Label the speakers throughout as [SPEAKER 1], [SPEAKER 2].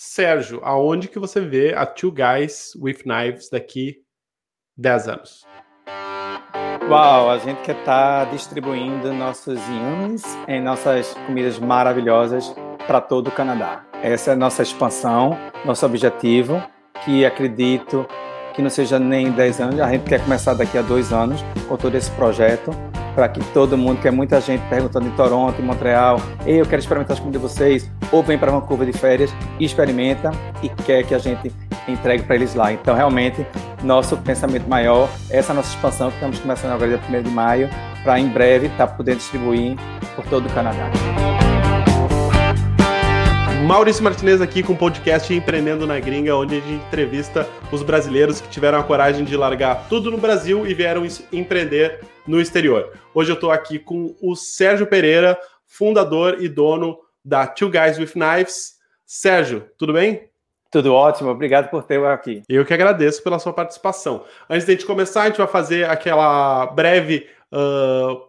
[SPEAKER 1] Sérgio, aonde que você vê a Two Guys with Knives daqui 10 anos?
[SPEAKER 2] Uau, a gente quer estar tá distribuindo nossos yums em nossas comidas maravilhosas para todo o Canadá. Essa é a nossa expansão, nosso objetivo, que acredito que não seja nem 10 anos, a gente quer começar daqui a dois anos com todo esse projeto para que todo mundo, que é muita gente perguntando em Toronto, em Montreal, eu quero experimentar as comidas de vocês, ou vem para Vancouver de férias experimenta e quer que a gente entregue para eles lá. Então, realmente, nosso pensamento maior, essa é a nossa expansão que estamos começando agora dia 1 de maio, para em breve estar tá podendo distribuir por todo o Canadá.
[SPEAKER 1] Maurício Martinez aqui com o podcast Empreendendo na Gringa, onde a gente entrevista os brasileiros que tiveram a coragem de largar tudo no Brasil e vieram empreender no exterior. Hoje eu estou aqui com o Sérgio Pereira, fundador e dono da Two Guys with Knives. Sérgio, tudo bem?
[SPEAKER 2] Tudo ótimo, obrigado por ter aqui.
[SPEAKER 1] Eu que agradeço pela sua participação. Antes de a gente começar, a gente vai fazer aquela breve uh,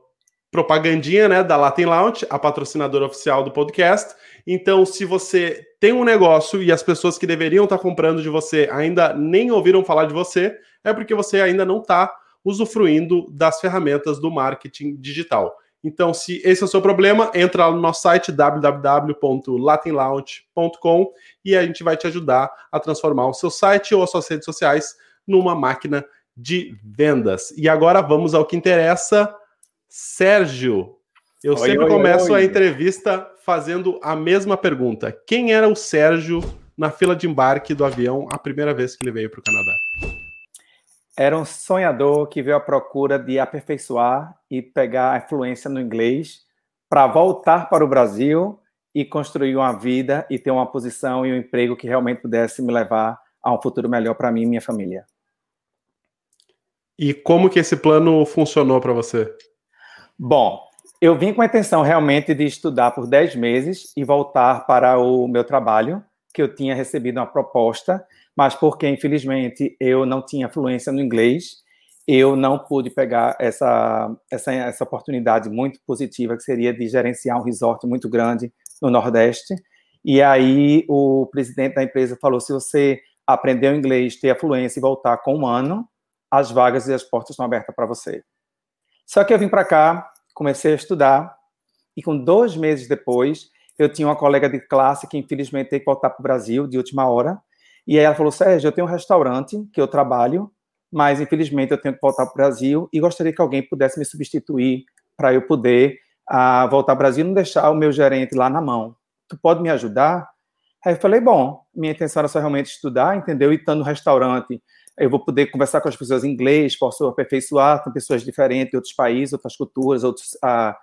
[SPEAKER 1] propagandinha né, da Latin Lounge, a patrocinadora oficial do podcast. Então, se você tem um negócio e as pessoas que deveriam estar comprando de você ainda nem ouviram falar de você, é porque você ainda não está usufruindo das ferramentas do marketing digital. Então, se esse é o seu problema, entra lá no nosso site www.latinlaunch.com e a gente vai te ajudar a transformar o seu site ou as suas redes sociais numa máquina de vendas. E agora vamos ao que interessa. Sérgio, eu oi, sempre oi, começo oi. a entrevista fazendo a mesma pergunta. Quem era o Sérgio na fila de embarque do avião a primeira vez que ele veio para o Canadá?
[SPEAKER 2] Era um sonhador que veio à procura de aperfeiçoar e pegar a influência no inglês para voltar para o Brasil e construir uma vida e ter uma posição e um emprego que realmente pudesse me levar a um futuro melhor para mim e minha família.
[SPEAKER 1] E como que esse plano funcionou para você?
[SPEAKER 2] Bom, eu vim com a intenção realmente de estudar por 10 meses e voltar para o meu trabalho, que eu tinha recebido uma proposta, mas porque, infelizmente, eu não tinha fluência no inglês, eu não pude pegar essa, essa, essa oportunidade muito positiva, que seria de gerenciar um resort muito grande no Nordeste. E aí o presidente da empresa falou: se você aprender o inglês, ter a fluência e voltar com um ano, as vagas e as portas estão abertas para você. Só que eu vim para cá, comecei a estudar, e com dois meses depois, eu tinha uma colega de classe que infelizmente teve que voltar para o Brasil de última hora, e aí ela falou, Sérgio, eu tenho um restaurante que eu trabalho, mas infelizmente eu tenho que voltar para o Brasil e gostaria que alguém pudesse me substituir para eu poder uh, voltar ao Brasil e não deixar o meu gerente lá na mão. Tu pode me ajudar? Aí eu falei, bom, minha intenção era só realmente estudar, entendeu? E estando no restaurante, eu vou poder conversar com as pessoas em inglês, posso aperfeiçoar com pessoas diferentes outros países, outras culturas, outros ah,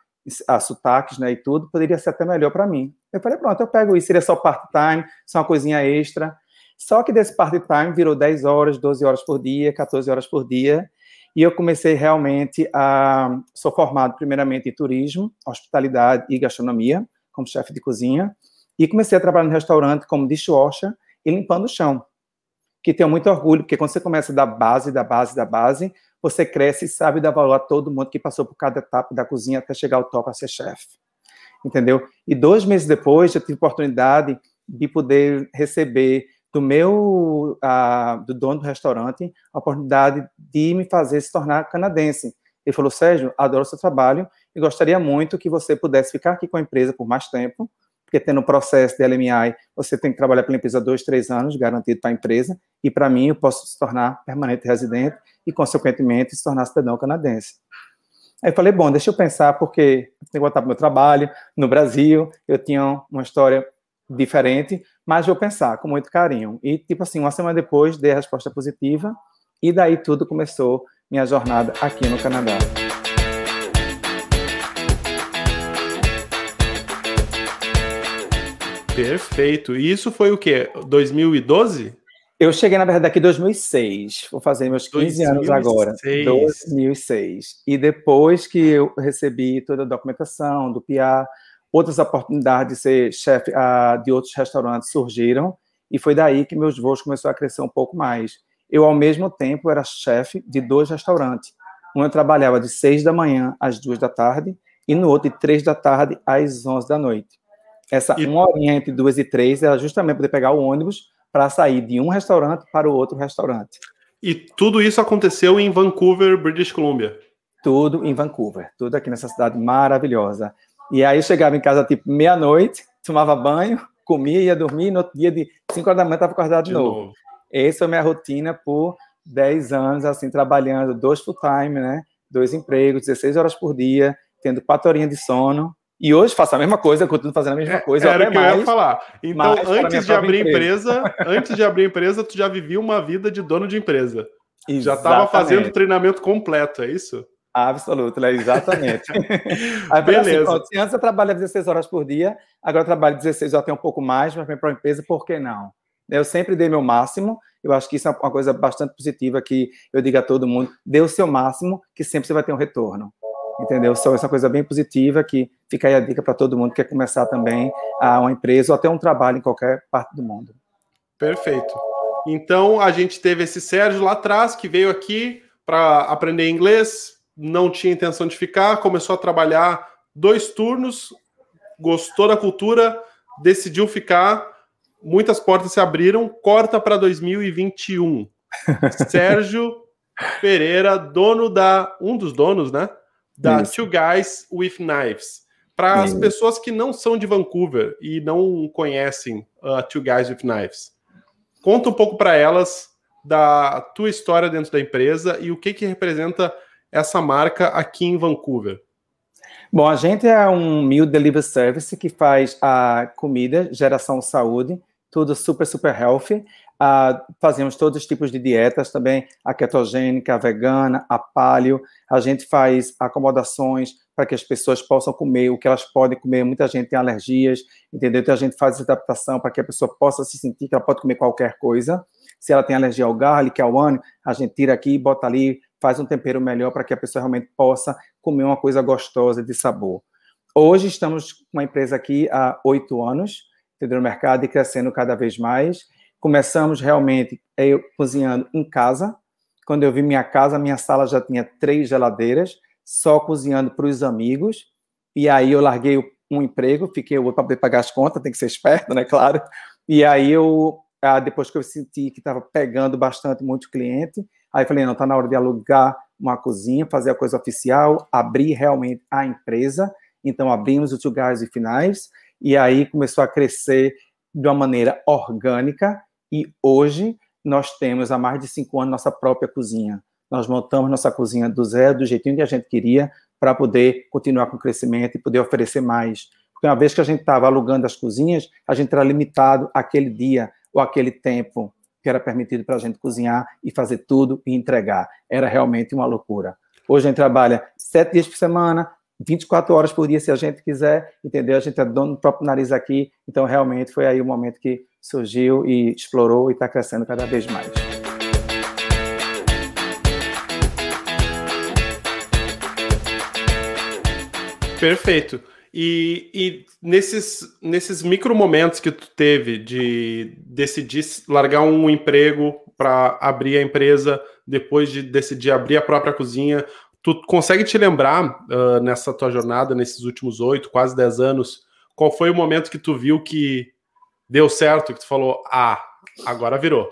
[SPEAKER 2] ah, sotaques, né, e tudo, poderia ser até melhor para mim. Eu falei, pronto, eu pego isso, seria só part-time, só uma coisinha extra. Só que desse part-time virou 10 horas, 12 horas por dia, 14 horas por dia, e eu comecei realmente a... Sou formado primeiramente em turismo, hospitalidade e gastronomia, como chefe de cozinha, e comecei a trabalhar no restaurante como dishwasher e limpando o chão que tenho muito orgulho, porque quando você começa da base, da base, da base, você cresce e sabe dar valor a todo mundo que passou por cada etapa da cozinha até chegar ao top a ser chefe. Entendeu? E dois meses depois, eu tive oportunidade de poder receber do meu, do dono do restaurante, a oportunidade de me fazer se tornar canadense. Ele falou, Sérgio, adoro seu trabalho e gostaria muito que você pudesse ficar aqui com a empresa por mais tempo, porque tendo o processo de LMI, você tem que trabalhar pela empresa dois, três anos, garantido para a empresa, e para mim eu posso se tornar permanente residente e, consequentemente, se tornar cidadão canadense. Aí eu falei, bom, deixa eu pensar, porque tenho que voltar para o meu trabalho, no Brasil, eu tinha uma história diferente, mas vou pensar com muito carinho. E, tipo assim, uma semana depois, dei a resposta positiva, e daí tudo começou minha jornada aqui no Canadá.
[SPEAKER 1] Perfeito. E isso foi o quê? 2012?
[SPEAKER 2] Eu cheguei, na verdade, aqui em 2006. Vou fazer meus 15 2006. anos agora. 2006. E depois que eu recebi toda a documentação do PIA, outras oportunidades de ser chefe uh, de outros restaurantes surgiram. E foi daí que meus voos começaram a crescer um pouco mais. Eu, ao mesmo tempo, era chefe de dois restaurantes. Um eu trabalhava de 6 da manhã às 2 da tarde e no outro de 3 da tarde às 11 da noite. Essa e... uma horinha entre duas e três era justamente poder pegar o ônibus para sair de um restaurante para o outro restaurante.
[SPEAKER 1] E tudo isso aconteceu em Vancouver, British Columbia.
[SPEAKER 2] Tudo em Vancouver, tudo aqui nessa cidade maravilhosa. E aí eu chegava em casa tipo meia-noite, tomava banho, comia, ia dormir, e no outro dia de 5 horas da manhã estava acordado de, de novo. novo. Essa é a minha rotina por 10 anos, assim, trabalhando dois full-time, né? Dois empregos, 16 horas por dia, tendo quatro horinhas de sono. E hoje faço a mesma coisa, continuo fazendo a mesma é, coisa.
[SPEAKER 1] Era o que mais, eu ia falar. Então, antes de abrir empresa. empresa, antes de abrir empresa, tu já vivia uma vida de dono de empresa. Exatamente. Já estava fazendo treinamento completo, é isso?
[SPEAKER 2] Absoluto, é exatamente. Aí, Beleza. Assim, antes eu trabalhava 16 horas por dia, agora eu trabalho 16 horas até um pouco mais, mas para uma empresa, por que não? Eu sempre dei meu máximo, eu acho que isso é uma coisa bastante positiva que eu digo a todo mundo, dê o seu máximo, que sempre você vai ter um retorno. Entendeu? Só essa coisa bem positiva que fica aí a dica para todo mundo que quer começar também a uma empresa ou até um trabalho em qualquer parte do mundo.
[SPEAKER 1] Perfeito. Então, a gente teve esse Sérgio lá atrás que veio aqui para aprender inglês, não tinha intenção de ficar, começou a trabalhar dois turnos, gostou da cultura, decidiu ficar, muitas portas se abriram, corta para 2021. Sérgio Pereira, dono da um dos donos, né? Da Isso. Two Guys with Knives. Para as pessoas que não são de Vancouver e não conhecem uh, Two Guys with Knives, conta um pouco para elas da tua história dentro da empresa e o que que representa essa marca aqui em Vancouver?
[SPEAKER 2] Bom, a gente é um meal delivery service que faz a comida, geração saúde, tudo super, super healthy. Uh, fazemos todos os tipos de dietas também, a ketogênica, a vegana, a paleo. A gente faz acomodações para que as pessoas possam comer o que elas podem comer. Muita gente tem alergias, entendeu? Então a gente faz adaptação para que a pessoa possa se sentir que ela pode comer qualquer coisa. Se ela tem alergia ao garlic, ao onion, a gente tira aqui bota ali faz um tempero melhor para que a pessoa realmente possa comer uma coisa gostosa de sabor. Hoje estamos com uma empresa aqui há oito anos, entendeu? no mercado e crescendo cada vez mais. Começamos realmente eu cozinhando em casa. Quando eu vi minha casa, minha sala já tinha três geladeiras, só cozinhando para os amigos. E aí eu larguei um emprego, fiquei para poder pagar as contas, tem que ser esperto, né? Claro. E aí eu, ah, depois que eu senti que estava pegando bastante muito cliente, Aí falei, não, está na hora de alugar uma cozinha, fazer a coisa oficial, abrir realmente a empresa. Então, abrimos o Two Guys e Finais, e aí começou a crescer de uma maneira orgânica, e hoje nós temos há mais de cinco anos nossa própria cozinha. Nós montamos nossa cozinha do zero, do jeitinho que a gente queria, para poder continuar com o crescimento e poder oferecer mais. Porque uma vez que a gente estava alugando as cozinhas, a gente era limitado àquele dia ou aquele tempo que era permitido para a gente cozinhar e fazer tudo e entregar. Era realmente uma loucura. Hoje a gente trabalha sete dias por semana, 24 horas por dia, se a gente quiser, entendeu? A gente é dono do próprio nariz aqui, então realmente foi aí o momento que surgiu e explorou e está crescendo cada vez mais.
[SPEAKER 1] Perfeito. E, e, nesses, nesses micro momentos que tu teve de decidir largar um emprego para abrir a empresa, depois de decidir abrir a própria cozinha, tu consegue te lembrar uh, nessa tua jornada, nesses últimos oito, quase dez anos, qual foi o momento que tu viu que deu certo, que tu falou, ah, agora virou?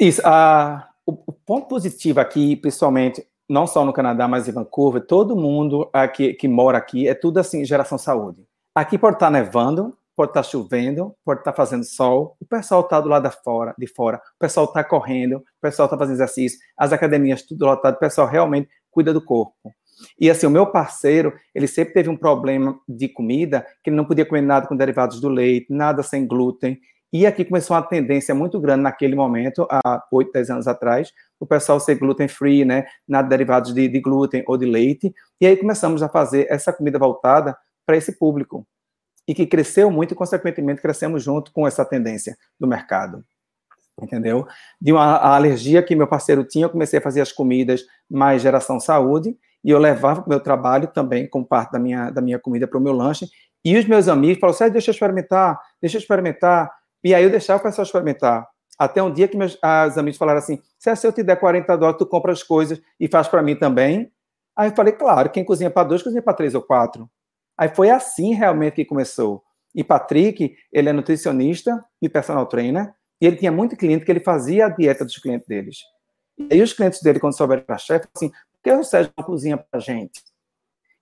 [SPEAKER 2] Isso, uh, o, o ponto positivo aqui, pessoalmente, não só no Canadá, mas em Vancouver, todo mundo aqui, que mora aqui é tudo assim, geração saúde. Aqui pode estar nevando, pode estar chovendo, pode estar fazendo sol, o pessoal está do lado fora, de fora, o pessoal está correndo, o pessoal está fazendo exercício, as academias tudo lotado, o pessoal realmente cuida do corpo. E assim, o meu parceiro, ele sempre teve um problema de comida, que ele não podia comer nada com derivados do leite, nada sem glúten, e aqui começou uma tendência muito grande naquele momento, há 8, 10 anos atrás, o pessoal ser gluten free, né? Nada derivados de, de glúten ou de leite. E aí começamos a fazer essa comida voltada para esse público. E que cresceu muito e, consequentemente, crescemos junto com essa tendência do mercado. Entendeu? De uma alergia que meu parceiro tinha, eu comecei a fazer as comidas mais geração saúde, e eu levava para o meu trabalho também, como parte da minha, da minha comida para o meu lanche. E os meus amigos falaram, Sérgio, deixa eu experimentar, deixa eu experimentar. E aí eu deixava o pessoal experimentar. Até um dia que meus as amigos falaram assim: se eu te der 40 dólares, tu compra as coisas e faz para mim também. Aí eu falei, claro, quem cozinha para dois, cozinha para três ou quatro. Aí foi assim realmente que começou. E Patrick, ele é nutricionista e personal trainer, e ele tinha muito cliente que ele fazia a dieta dos clientes deles. E aí os clientes dele, quando souberam para chefe, assim, por que o Sérgio não cozinha para gente?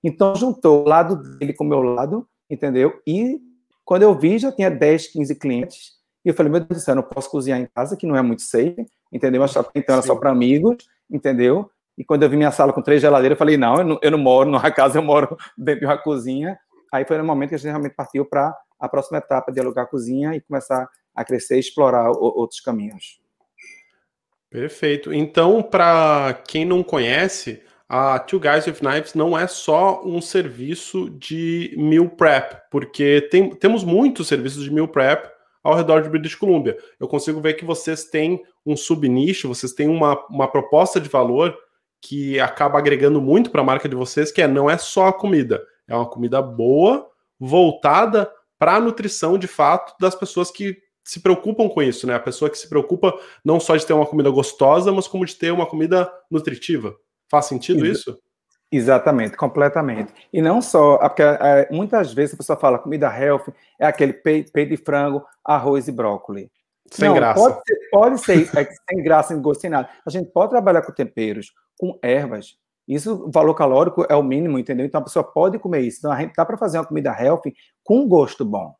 [SPEAKER 2] Então, juntou o lado dele com o meu lado, entendeu? E quando eu vi, já tinha 10, 15 clientes. E eu falei, meu Deus do céu, eu não posso cozinhar em casa, que não é muito safe, entendeu? Mas então era só para amigos, entendeu? E quando eu vi minha sala com três geladeiras, eu falei, não, eu não, eu não moro numa casa, eu moro dentro de uma cozinha. Aí foi no momento que a gente realmente partiu para a próxima etapa de alugar a cozinha e começar a crescer e explorar outros caminhos.
[SPEAKER 1] Perfeito. Então, para quem não conhece, a Two Guys with Knives não é só um serviço de meal prep, porque tem, temos muitos serviços de meal prep ao redor de British Columbia. Eu consigo ver que vocês têm um subnicho, vocês têm uma, uma proposta de valor que acaba agregando muito para a marca de vocês, que é não é só a comida, é uma comida boa, voltada para a nutrição de fato das pessoas que se preocupam com isso, né? A pessoa que se preocupa não só de ter uma comida gostosa, mas como de ter uma comida nutritiva. Faz sentido Ex isso?
[SPEAKER 2] Exatamente, completamente. E não só, porque é, muitas vezes a pessoa fala comida healthy, é aquele peito de frango, arroz e brócolis.
[SPEAKER 1] Sem não, graça.
[SPEAKER 2] Pode ser, pode ser é, sem graça, sem gosto, sem nada. A gente pode trabalhar com temperos, com ervas. Isso, o valor calórico é o mínimo, entendeu? Então a pessoa pode comer isso. Então a gente dá para fazer uma comida healthy com gosto bom,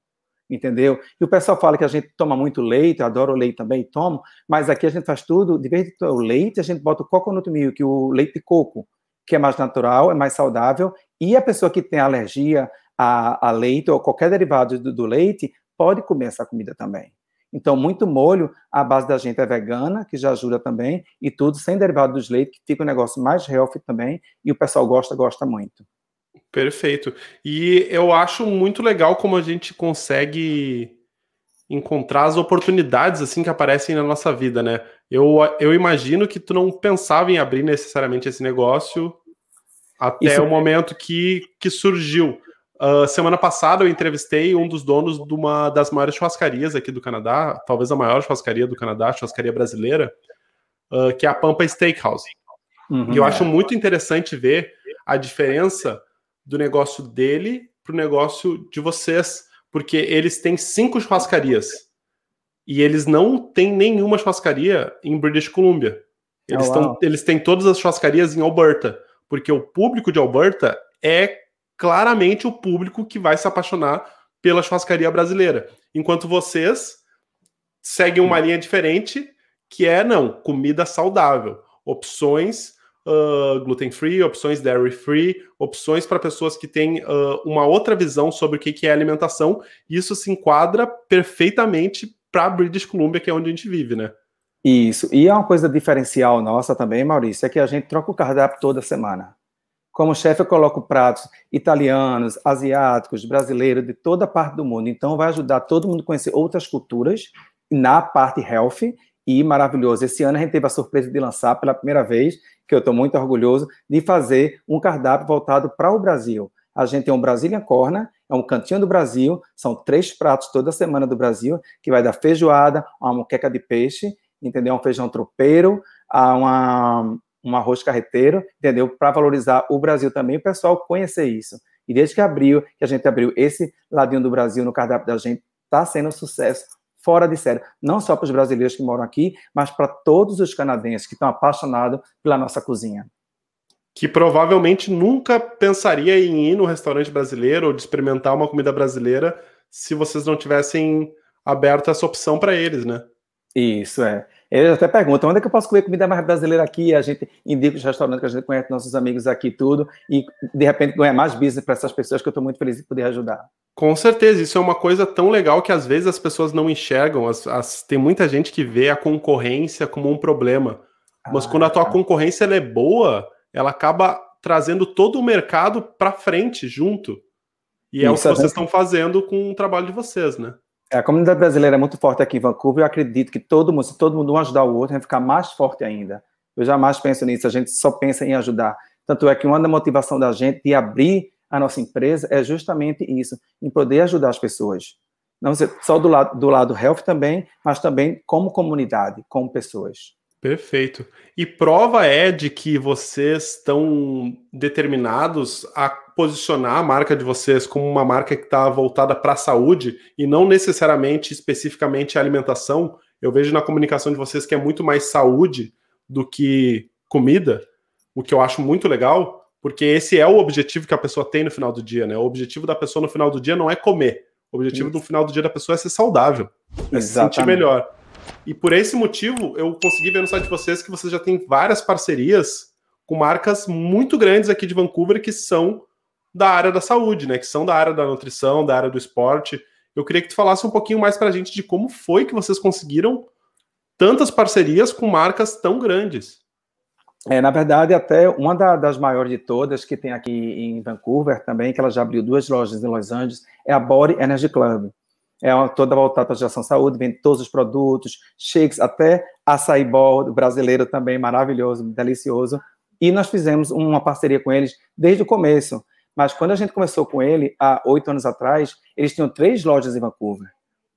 [SPEAKER 2] entendeu? E o pessoal fala que a gente toma muito leite, eu adoro leite também, tomo, mas aqui a gente faz tudo, de vez de ter o leite, a gente bota o coconut milk, o leite de coco, que é mais natural, é mais saudável, e a pessoa que tem alergia a, a leite ou qualquer derivado do, do leite pode comer essa comida também. Então, muito molho, a base da gente é vegana, que já ajuda também, e tudo sem derivado dos leites, que fica um negócio mais healthy também, e o pessoal gosta, gosta muito.
[SPEAKER 1] Perfeito. E eu acho muito legal como a gente consegue encontrar as oportunidades assim que aparecem na nossa vida, né? Eu, eu imagino que tu não pensava em abrir necessariamente esse negócio até Isso o momento que, que surgiu. Uh, semana passada eu entrevistei um dos donos de uma das maiores churrascarias aqui do Canadá, talvez a maior churrascaria do Canadá, churrascaria brasileira, uh, que é a Pampa Steakhouse. Uhum, e eu acho muito interessante ver a diferença do negócio dele para o negócio de vocês, porque eles têm cinco churrascarias e eles não têm nenhuma churrascaria em British Columbia. Eles, oh, tão, eles têm todas as churrascarias em Alberta, porque o público de Alberta é claramente o público que vai se apaixonar pela churrascaria brasileira. Enquanto vocês seguem uma linha diferente, que é, não, comida saudável. Opções uh, gluten-free, opções dairy-free, opções para pessoas que têm uh, uma outra visão sobre o que é alimentação. Isso se enquadra perfeitamente para British Columbia, que é onde a gente vive, né?
[SPEAKER 2] Isso. E é uma coisa diferencial nossa também, Maurício, é que a gente troca o cardápio toda semana. Como chefe, eu coloco pratos italianos, asiáticos, brasileiros, de toda parte do mundo. Então, vai ajudar todo mundo a conhecer outras culturas na parte health e maravilhoso. Esse ano a gente teve a surpresa de lançar pela primeira vez, que eu estou muito orgulhoso, de fazer um cardápio voltado para o Brasil. A gente tem um Brazilian Corner, é um cantinho do Brasil, são três pratos toda semana do Brasil, que vai dar feijoada, uma moqueca de peixe, entendeu? Um feijão tropeiro, uma, um arroz carreteiro, entendeu? Para valorizar o Brasil também, o pessoal conhecer isso. E desde que abriu, que a gente abriu esse ladinho do Brasil no cardápio da gente, está sendo um sucesso fora de série. Não só para os brasileiros que moram aqui, mas para todos os canadenses que estão apaixonados pela nossa cozinha.
[SPEAKER 1] Que provavelmente nunca pensaria em ir no restaurante brasileiro ou de experimentar uma comida brasileira se vocês não tivessem aberto essa opção para eles, né?
[SPEAKER 2] Isso, é. Eles até perguntam, onde é que eu posso comer comida mais brasileira aqui? A gente indica os restaurantes que a gente conhece, nossos amigos aqui tudo, e de repente ganha mais business para essas pessoas que eu estou muito feliz de poder ajudar.
[SPEAKER 1] Com certeza, isso é uma coisa tão legal que às vezes as pessoas não enxergam. As, as, tem muita gente que vê a concorrência como um problema. Mas ah, quando a tua tá. concorrência é boa, ela acaba trazendo todo o mercado para frente junto. E é isso, o que vocês estão fazendo com o trabalho de vocês, né?
[SPEAKER 2] É, a comunidade brasileira é muito forte aqui em Vancouver. Eu acredito que todo mundo, se todo mundo um ajudar o outro, vai ficar mais forte ainda. Eu jamais penso nisso. A gente só pensa em ajudar. Tanto é que uma da motivação da gente de abrir a nossa empresa é justamente isso, em poder ajudar as pessoas. Não só do lado, do lado health também, mas também como comunidade, como pessoas.
[SPEAKER 1] Perfeito. E prova é de que vocês estão determinados a posicionar a marca de vocês como uma marca que está voltada para a saúde e não necessariamente especificamente a alimentação. Eu vejo na comunicação de vocês que é muito mais saúde do que comida, o que eu acho muito legal, porque esse é o objetivo que a pessoa tem no final do dia, né? O objetivo da pessoa no final do dia não é comer. O objetivo Isso. do final do dia da pessoa é ser saudável, é se sentir melhor. E por esse motivo, eu consegui ver no site de vocês que vocês já têm várias parcerias com marcas muito grandes aqui de Vancouver que são da área da saúde, né? Que são da área da nutrição, da área do esporte. Eu queria que tu falasse um pouquinho mais para a gente de como foi que vocês conseguiram tantas parcerias com marcas tão grandes.
[SPEAKER 2] É, na verdade, até uma da, das maiores de todas que tem aqui em Vancouver também, que ela já abriu duas lojas em Los Angeles, é a Body Energy Club. É uma, toda voltada para a geração saúde, vende todos os produtos, shakes, até açaí ball brasileiro também, maravilhoso, delicioso. E nós fizemos uma parceria com eles desde o começo. Mas quando a gente começou com ele, há oito anos atrás, eles tinham três lojas em Vancouver.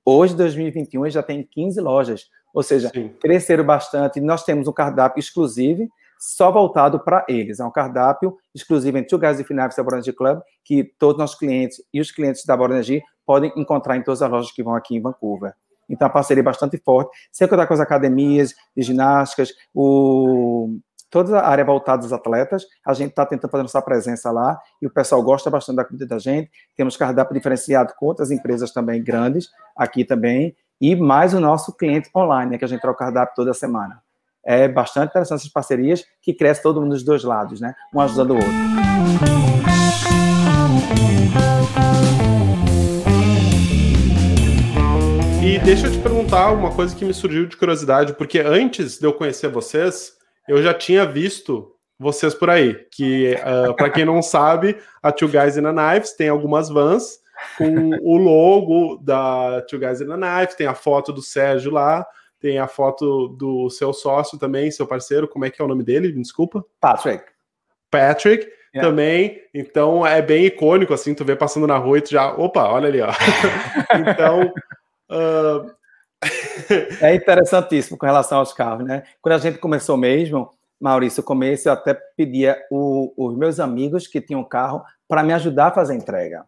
[SPEAKER 2] Hoje, 2021, eles já têm 15 lojas. Ou seja, Sim. cresceram bastante. Nós temos um cardápio exclusivo, só voltado para eles. É um cardápio exclusivo em Two Guys Finapes da Energy Club, que todos os nossos clientes e os clientes da Energy podem encontrar em todas as lojas que vão aqui em Vancouver. Então, a parceria é bastante forte. Sem contar com as academias de ginásticas, o toda a área voltada aos atletas, a gente está tentando fazer nossa presença lá e o pessoal gosta bastante da comida da gente. Temos cardápio diferenciado com outras empresas também grandes aqui também e mais o nosso cliente online, né, que a gente troca cardápio toda semana. É bastante interessante essas parcerias que cresce todo mundo dos dois lados, né? Um ajudando o outro.
[SPEAKER 1] E deixa eu te perguntar uma coisa que me surgiu de curiosidade, porque antes de eu conhecer vocês, eu já tinha visto vocês por aí. Que, uh, ah, para quem não sabe, a Two Guys in a Knives tem algumas vans com o logo da Two Guys in a Knives, tem a foto do Sérgio lá, tem a foto do seu sócio também, seu parceiro, como é que é o nome dele? Me desculpa.
[SPEAKER 2] Patrick.
[SPEAKER 1] Patrick. Yeah. Também, então é bem icônico assim, tu vê passando na rua e tu já, opa, olha ali, ó. então, uh,
[SPEAKER 2] é interessantíssimo com relação aos carros, né? Quando a gente começou mesmo, Maurício, o começo eu até pedia o, os meus amigos que tinham carro para me ajudar a fazer entrega.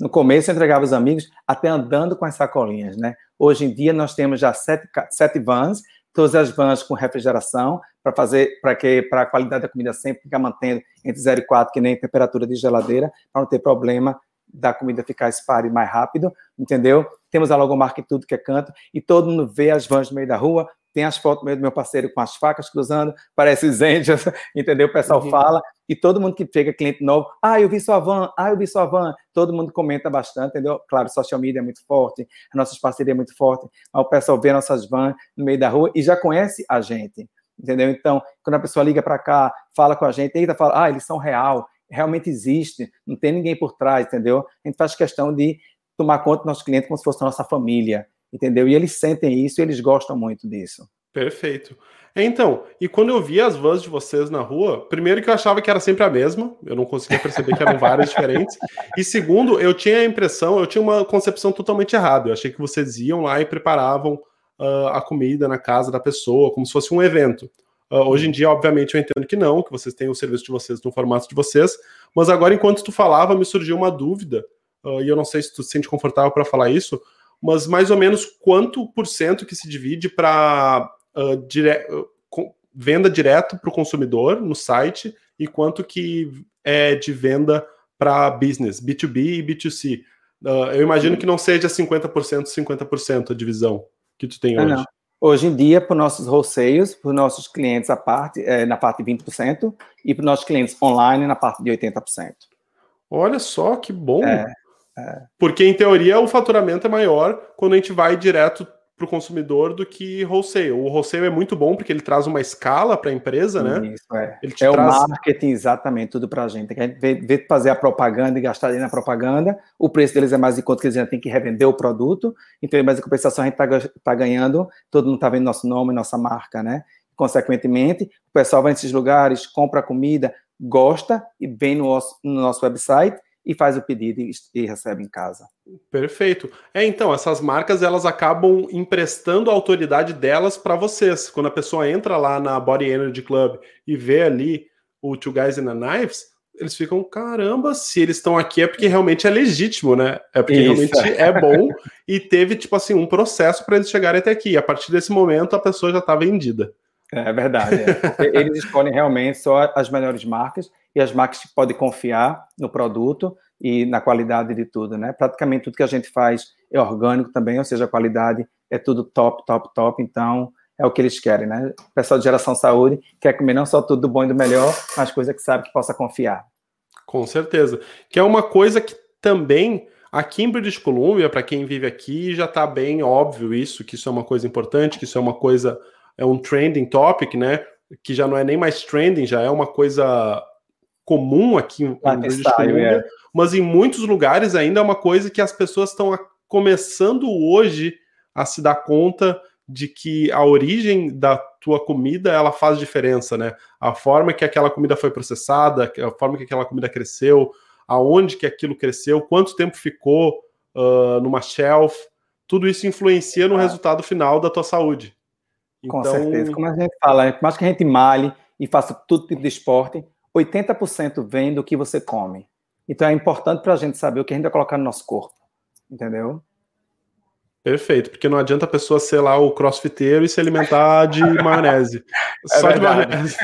[SPEAKER 2] No começo eu entregava os amigos até andando com as sacolinhas, né? Hoje em dia nós temos já sete, sete vans, todas as vans com refrigeração para fazer para que para a qualidade da comida sempre ficar mantendo entre 0 e 4, que nem temperatura de geladeira, para não ter problema da comida ficar expare mais rápido, entendeu? Temos a logomarca em tudo que é canto, e todo mundo vê as vans no meio da rua, tem as fotos do meu parceiro com as facas cruzando, parece os Angels, entendeu? O pessoal uhum. fala, e todo mundo que chega, cliente novo, ah, eu vi sua van, ah, eu vi sua van, todo mundo comenta bastante, entendeu? Claro, social media é muito forte, as nossas parcerias é muito forte, o pessoal vê nossas vans no meio da rua e já conhece a gente, entendeu? Então, quando a pessoa liga para cá, fala com a gente, eita, fala, ah, eles são real, realmente existe, não tem ninguém por trás, entendeu? A gente faz questão de tomar conta do nosso cliente como se fosse nossa família, entendeu? E eles sentem isso e eles gostam muito disso.
[SPEAKER 1] Perfeito. Então, e quando eu vi as vans de vocês na rua, primeiro que eu achava que era sempre a mesma, eu não conseguia perceber que eram várias diferentes. E segundo, eu tinha a impressão, eu tinha uma concepção totalmente errada. Eu achei que vocês iam lá e preparavam uh, a comida na casa da pessoa, como se fosse um evento. Uh, hoje em dia, obviamente, eu entendo que não, que vocês têm o serviço de vocês no formato de vocês, mas agora, enquanto tu falava, me surgiu uma dúvida, uh, e eu não sei se tu se sente confortável para falar isso, mas mais ou menos quanto por cento que se divide para uh, dire venda direto para o consumidor no site e quanto que é de venda para business, B2B e B2C. eu imagino que não seja 50%, 50% a divisão que tu tem hoje. Não.
[SPEAKER 2] Hoje em dia, para os nossos wholesales, para os nossos clientes a parte, é, na parte de 20%, e para os nossos clientes online na parte de 80%.
[SPEAKER 1] Olha só que bom! É, é. Porque, em teoria, o faturamento é maior quando a gente vai direto para o consumidor do que wholesale. O wholesale é muito bom porque ele traz uma escala para a empresa, né?
[SPEAKER 2] Isso, é. Ele é traz... o marketing, exatamente, tudo para a gente. A gente vê, fazer a propaganda e gastar ali na propaganda, o preço deles é mais em conta que eles já têm que revender o produto, então, mais em compensação, a gente está tá ganhando, todo mundo está vendo nosso nome, nossa marca, né? Consequentemente, o pessoal vai nesses lugares, compra comida, gosta e vem no no nosso website e faz o pedido e, e, recebe em casa.
[SPEAKER 1] Perfeito. É, então, essas marcas elas acabam emprestando a autoridade delas para vocês. Quando a pessoa entra lá na Body Energy Club e vê ali o Two Guys in the Knives, eles ficam, caramba, se eles estão aqui é porque realmente é legítimo, né? É porque Isso. realmente é bom e teve, tipo assim, um processo para eles chegarem até aqui. A partir desse momento, a pessoa já está vendida.
[SPEAKER 2] É verdade. É. Eles escolhem realmente só as melhores marcas e as marcas que podem confiar no produto e na qualidade de tudo, né? Praticamente tudo que a gente faz é orgânico também, ou seja, a qualidade é tudo top, top, top. Então, é o que eles querem, né? O pessoal de geração saúde quer comer não só tudo do bom e do melhor, mas coisa que sabe que possa confiar.
[SPEAKER 1] Com certeza. Que é uma coisa que também aqui em British Columbia, para quem vive aqui, já está bem óbvio isso, que isso é uma coisa importante, que isso é uma coisa, é um trending topic, né? Que já não é nem mais trending, já é uma coisa comum aqui em British Columbia, é. mas em muitos lugares ainda é uma coisa que as pessoas estão começando hoje a se dar conta de que a origem da tua comida ela faz diferença, né? A forma que aquela comida foi processada, a forma que aquela comida cresceu, aonde que aquilo cresceu, quanto tempo ficou uh, numa shelf, tudo isso influencia no ah. resultado final da tua saúde.
[SPEAKER 2] Com então... certeza. Como a gente fala, por mais que a gente malhe e faça todo tipo de esporte, 80% vem do que você come. Então é importante para a gente saber o que a gente vai colocar no nosso corpo. Entendeu?
[SPEAKER 1] Perfeito, porque não adianta a pessoa ser lá o crossfiteiro e se alimentar de maionese.
[SPEAKER 2] É Só verdade. de maionese.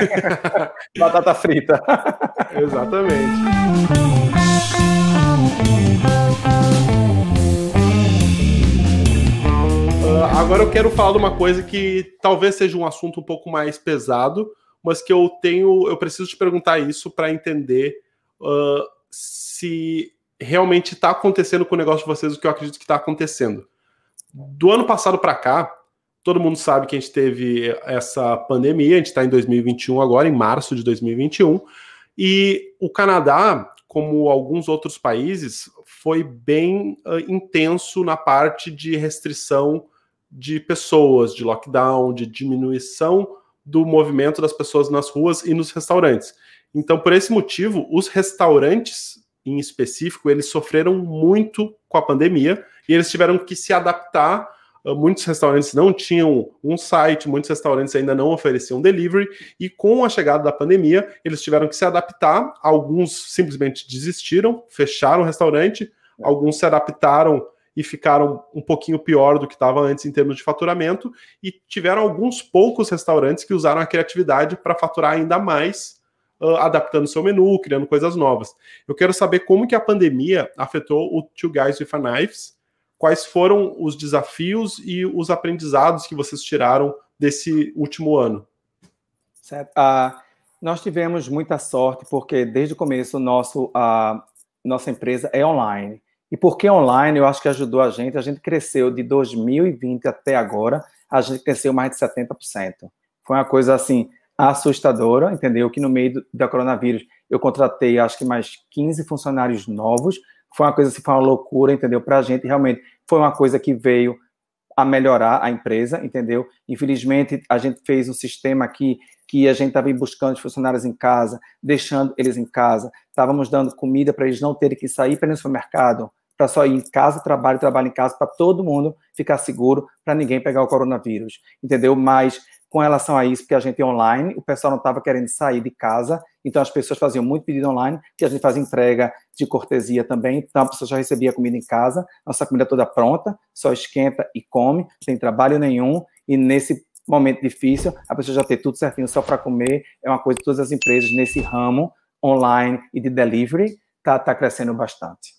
[SPEAKER 2] Batata frita.
[SPEAKER 1] Exatamente. Agora eu quero falar de uma coisa que talvez seja um assunto um pouco mais pesado, mas que eu tenho, eu preciso te perguntar isso para entender uh, se realmente está acontecendo com o negócio de vocês o que eu acredito que está acontecendo. Do ano passado para cá, todo mundo sabe que a gente teve essa pandemia, a gente está em 2021 agora, em março de 2021, e o Canadá, como alguns outros países, foi bem uh, intenso na parte de restrição de pessoas, de lockdown, de diminuição do movimento das pessoas nas ruas e nos restaurantes. Então, por esse motivo, os restaurantes em específico, eles sofreram muito com a pandemia e eles tiveram que se adaptar. Ah, muitos restaurantes não tinham um site, muitos restaurantes ainda não ofereciam delivery, e com a chegada da pandemia, eles tiveram que se adaptar. Alguns simplesmente desistiram, fecharam o restaurante, alguns se adaptaram e ficaram um pouquinho pior do que estava antes em termos de faturamento, e tiveram alguns poucos restaurantes que usaram a criatividade para faturar ainda mais, uh, adaptando seu menu, criando coisas novas. Eu quero saber como que a pandemia afetou o Two Guys with a Knives, quais foram os desafios e os aprendizados que vocês tiraram desse último ano?
[SPEAKER 2] Certo. Uh, nós tivemos muita sorte porque desde o começo nosso, uh, nossa empresa é online. E porque online, eu acho que ajudou a gente. A gente cresceu de 2020 até agora, a gente cresceu mais de 70%. Foi uma coisa assim assustadora, entendeu? Que no meio do, da coronavírus eu contratei acho que mais 15 funcionários novos foi uma coisa assim, foi uma loucura, entendeu? Para a gente, realmente, foi uma coisa que veio a melhorar a empresa, entendeu? Infelizmente, a gente fez um sistema aqui que a gente estava buscando os funcionários em casa, deixando eles em casa, estávamos dando comida para eles não terem que sair para no supermercado, para só ir em casa, trabalho, trabalho em casa, para todo mundo ficar seguro, para ninguém pegar o coronavírus, entendeu? Mas com relação a isso, porque a gente é online, o pessoal não estava querendo sair de casa, então as pessoas faziam muito pedido online, que a gente faz entrega de cortesia também, então a pessoa já recebia comida em casa, nossa comida toda pronta, só esquenta e come, sem trabalho nenhum, e nesse momento difícil, a pessoa já ter tudo certinho só para comer, é uma coisa que todas as empresas nesse ramo online e de delivery tá, tá crescendo bastante.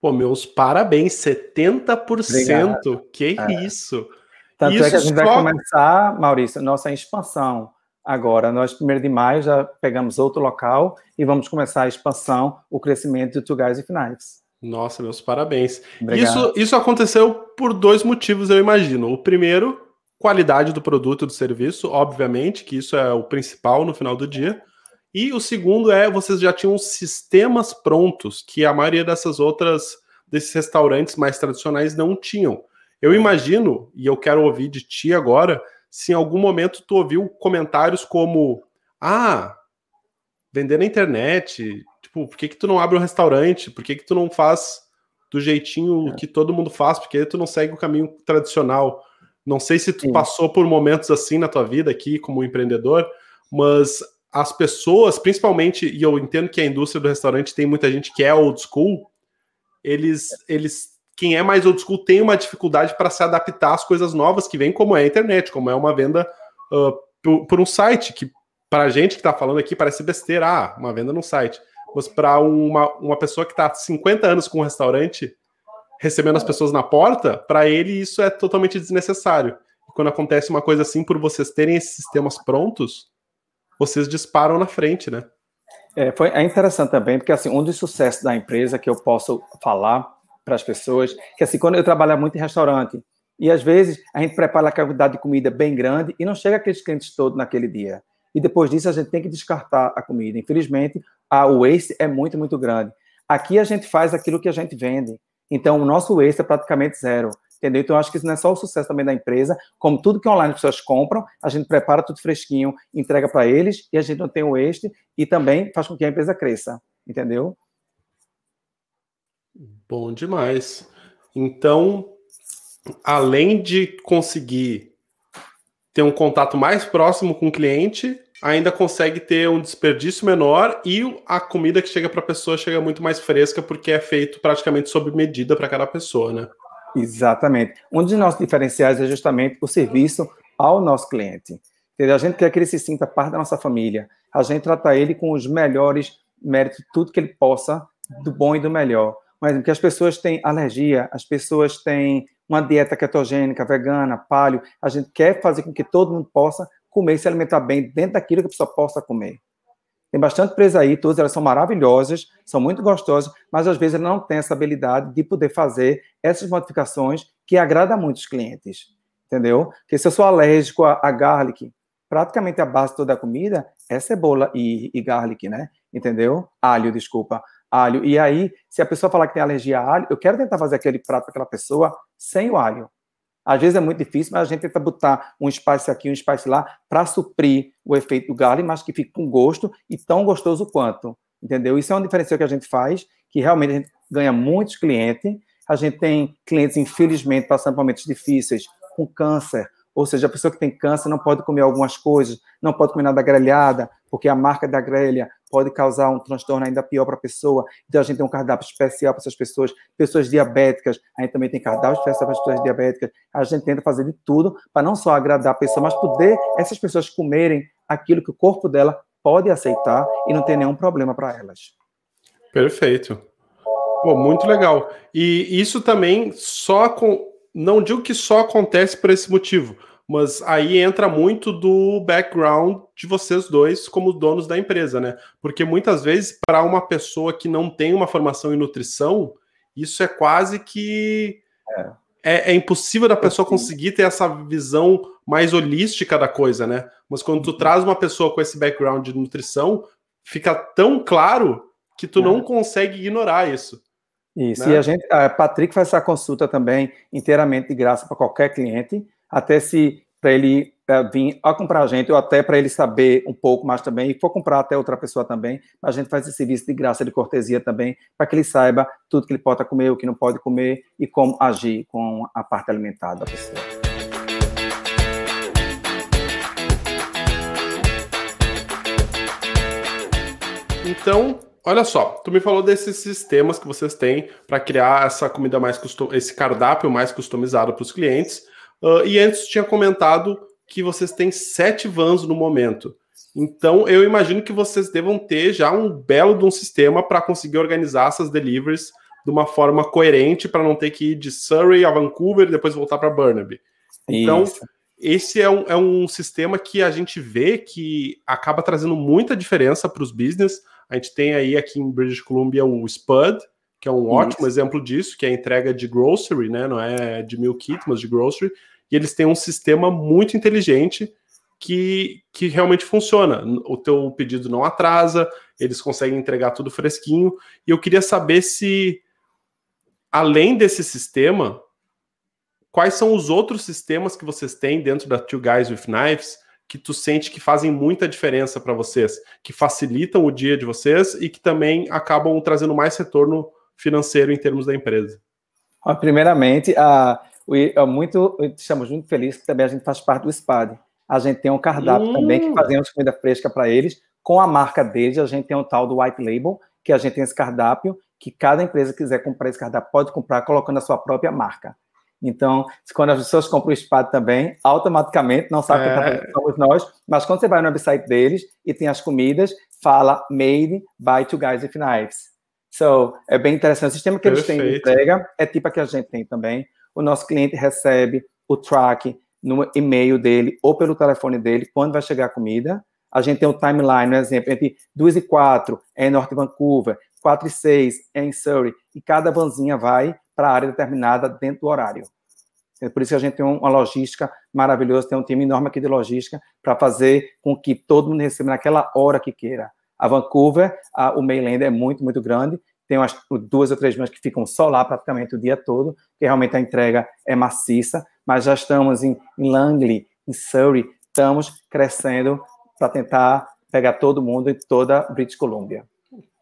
[SPEAKER 1] Pô, meus parabéns, 70%. Obrigado. Que é. isso?
[SPEAKER 2] Tanto Isso é que a gente só... vai começar, Maurício, nossa expansão agora. Nós, primeiro de maio, já pegamos outro local e vamos começar a expansão, o crescimento do Two Guys e Finais.
[SPEAKER 1] Nossa, meus parabéns. Isso, isso aconteceu por dois motivos, eu imagino. O primeiro, qualidade do produto e do serviço, obviamente, que isso é o principal no final do dia. E o segundo é, vocês já tinham sistemas prontos que a maioria dessas outras, desses restaurantes mais tradicionais não tinham. Eu imagino, e eu quero ouvir de ti agora, se em algum momento tu ouviu comentários como: Ah, vender na internet, tipo, por que, que tu não abre um restaurante? Por que, que tu não faz do jeitinho é. que todo mundo faz? Por que tu não segue o caminho tradicional? Não sei se tu Sim. passou por momentos assim na tua vida aqui como empreendedor, mas as pessoas, principalmente, e eu entendo que a indústria do restaurante tem muita gente que é old school, eles, eles quem é mais old school tem uma dificuldade para se adaptar às coisas novas que vêm, como é a internet, como é uma venda uh, por, por, um site, que para a gente que está falando aqui parece besteira, ah, uma venda no site. Mas para uma, uma pessoa que está há 50 anos com um restaurante, recebendo as pessoas na porta, para ele isso é totalmente desnecessário. E quando acontece uma coisa assim, por vocês terem esses sistemas prontos, vocês disparam na frente, né?
[SPEAKER 2] É, foi, é interessante também, porque assim, um dos sucessos da empresa que eu posso falar para as pessoas, que assim, quando eu trabalho muito em restaurante, e às vezes a gente prepara uma quantidade de comida bem grande e não chega aqueles clientes todos naquele dia. E depois disso a gente tem que descartar a comida. Infelizmente, a waste é muito, muito grande. Aqui a gente faz aquilo que a gente vende. Então, o nosso waste é praticamente zero entendeu? Então, eu acho que isso não é só o sucesso também da empresa, como tudo que online as pessoas compram, a gente prepara tudo fresquinho, entrega para eles e a gente não tem o este e também faz com que a empresa cresça, entendeu?
[SPEAKER 1] Bom demais. Então, além de conseguir ter um contato mais próximo com o cliente, ainda consegue ter um desperdício menor e a comida que chega para a pessoa chega muito mais fresca porque é feito praticamente sob medida para cada pessoa, né?
[SPEAKER 2] Exatamente. Um dos nossos diferenciais é justamente o serviço ao nosso cliente. Entendeu? A gente quer que ele se sinta parte da nossa família. A gente trata ele com os melhores méritos, tudo que ele possa, do bom e do melhor. Mas porque as pessoas têm alergia, as pessoas têm uma dieta ketogênica, vegana, paleo. A gente quer fazer com que todo mundo possa comer e se alimentar bem dentro daquilo que a pessoa possa comer. Tem bastante empresa aí, todas elas são maravilhosas, são muito gostosas, mas às vezes ela não tem essa habilidade de poder fazer essas modificações que agrada muitos clientes, entendeu? Porque se eu sou alérgico a, a garlic, praticamente a base toda a comida é cebola e, e garlic, né? Entendeu? Alho, desculpa, alho. E aí, se a pessoa falar que tem alergia a alho, eu quero tentar fazer aquele prato para aquela pessoa sem o alho. Às vezes é muito difícil, mas a gente tenta botar um espaço aqui, um espaço lá, para suprir o efeito do garlic, mas que fique com gosto e tão gostoso quanto. Entendeu? Isso é um diferencial que a gente faz, que realmente a gente ganha muitos clientes. A gente tem clientes, infelizmente, passando por momentos difíceis, com câncer, ou seja, a pessoa que tem câncer não pode comer algumas coisas, não pode comer nada grelhada, porque a marca da grelha pode causar um transtorno ainda pior para a pessoa. Então a gente tem um cardápio especial para essas pessoas. Pessoas diabéticas, a gente também tem cardápio especial para as pessoas diabéticas. A gente tenta fazer de tudo para não só agradar a pessoa, mas poder essas pessoas comerem aquilo que o corpo dela pode aceitar e não ter nenhum problema para elas.
[SPEAKER 1] Perfeito. Pô, muito legal. E isso também só com. Não digo que só acontece por esse motivo, mas aí entra muito do background de vocês dois como donos da empresa, né? Porque muitas vezes, para uma pessoa que não tem uma formação em nutrição, isso é quase que. É. É, é, impossível da pessoa conseguir ter essa visão mais holística da coisa, né? Mas quando tu uhum. traz uma pessoa com esse background de nutrição, fica tão claro que tu é. não consegue ignorar isso.
[SPEAKER 2] Isso, né? e a gente, a Patrick faz essa consulta também inteiramente de graça para qualquer cliente até se para ele vir a comprar a gente, ou até para ele saber um pouco mais também, e for comprar até outra pessoa também, a gente faz esse serviço de graça, de cortesia também, para que ele saiba tudo que ele pode comer, o que não pode comer e como agir com a parte alimentar da pessoa.
[SPEAKER 1] Então, olha só, tu me falou desses sistemas que vocês têm para criar essa comida mais esse cardápio mais customizado para os clientes. Uh, e antes tinha comentado que vocês têm sete vans no momento. Então eu imagino que vocês devam ter já um belo de um sistema para conseguir organizar essas deliveries de uma forma coerente para não ter que ir de Surrey a Vancouver e depois voltar para Burnaby. Então, Isso. esse é um, é um sistema que a gente vê que acaba trazendo muita diferença para os business. A gente tem aí aqui em British Columbia o Spud, que é um ótimo exemplo disso, que é a entrega de grocery, né? Não é de mil kit, mas de grocery. E eles têm um sistema muito inteligente que, que realmente funciona. O teu pedido não atrasa, eles conseguem entregar tudo fresquinho. E eu queria saber se, além desse sistema, quais são os outros sistemas que vocês têm dentro da Two Guys with Knives que tu sente que fazem muita diferença para vocês, que facilitam o dia de vocês e que também acabam trazendo mais retorno financeiro em termos da empresa?
[SPEAKER 2] Primeiramente, a, eu, muito, estamos muito felizes que também a gente faz parte do SPAD. A gente tem um cardápio hum. também que fazemos comida fresca para eles, com a marca deles, a gente tem um tal do white label, que a gente tem esse cardápio, que cada empresa que quiser comprar esse cardápio pode comprar colocando a sua própria marca. Então, quando as pessoas compram o espada também, automaticamente, não sabe é. que somos nós, mas quando você vai no website deles e tem as comidas, fala made by two guys with knives. So, é bem interessante. O sistema que Perfeito. eles têm de entrega é tipo a que a gente tem também. O nosso cliente recebe o track no e-mail dele ou pelo telefone dele quando vai chegar a comida. A gente tem um timeline, um exemplo, entre 2 e 4 é em Norte Vancouver, 4 e 6 é em Surrey, e cada vanzinha vai para a área determinada dentro do horário. É por isso que a gente tem uma logística maravilhosa, tem um time enorme aqui de logística para fazer com que todo mundo receba naquela hora que queira. A Vancouver, a, o Mainland é muito, muito grande, tem umas duas ou três mães que ficam só lá praticamente o dia todo, que realmente a entrega é maciça, mas já estamos em, em Langley, em Surrey, estamos crescendo para tentar pegar todo mundo e toda British Columbia.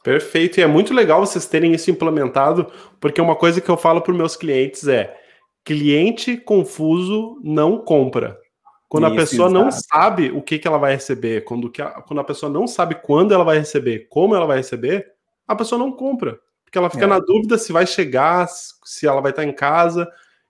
[SPEAKER 1] Perfeito, e é muito legal vocês terem isso implementado, porque uma coisa que eu falo para os meus clientes é: cliente confuso não compra. Quando isso, a pessoa exato. não sabe o que, que ela vai receber, quando, que a, quando a pessoa não sabe quando ela vai receber, como ela vai receber, a pessoa não compra. Porque ela fica é. na dúvida se vai chegar, se ela vai estar em casa.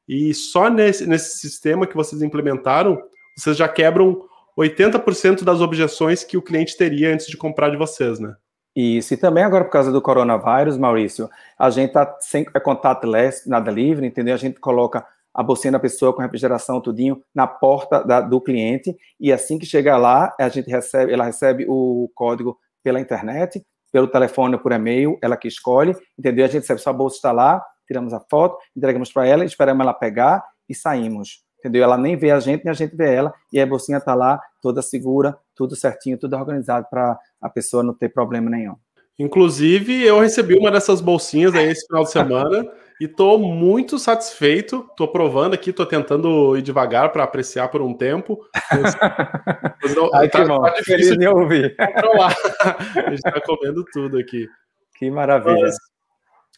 [SPEAKER 1] E só nesse, nesse sistema que vocês implementaram, vocês já quebram 80% das objeções que o cliente teria antes de comprar de vocês, né?
[SPEAKER 2] Isso, e também agora por causa do coronavírus, Maurício, a gente tá sem é contatless, nada livre, entendeu? A gente coloca a bolsinha da pessoa com refrigeração, tudinho, na porta da, do cliente, e assim que chega lá, a gente recebe, ela recebe o código pela internet, pelo telefone, por e-mail, ela que escolhe, entendeu? A gente recebe, sua bolsa está lá, tiramos a foto, entregamos para ela, esperamos ela pegar e saímos entendeu? Ela nem vê a gente, nem a gente vê ela, e a bolsinha tá lá toda segura, tudo certinho, tudo organizado para a pessoa não ter problema nenhum.
[SPEAKER 1] Inclusive, eu recebi uma dessas bolsinhas aí esse final de semana e tô muito satisfeito. Tô provando aqui, tô tentando ir devagar para apreciar por um tempo. Mas,
[SPEAKER 2] mas não, Ai, tá, que bom. Tá de ouvir. Controlar.
[SPEAKER 1] A gente tá comendo tudo aqui.
[SPEAKER 2] Que maravilha. Mas,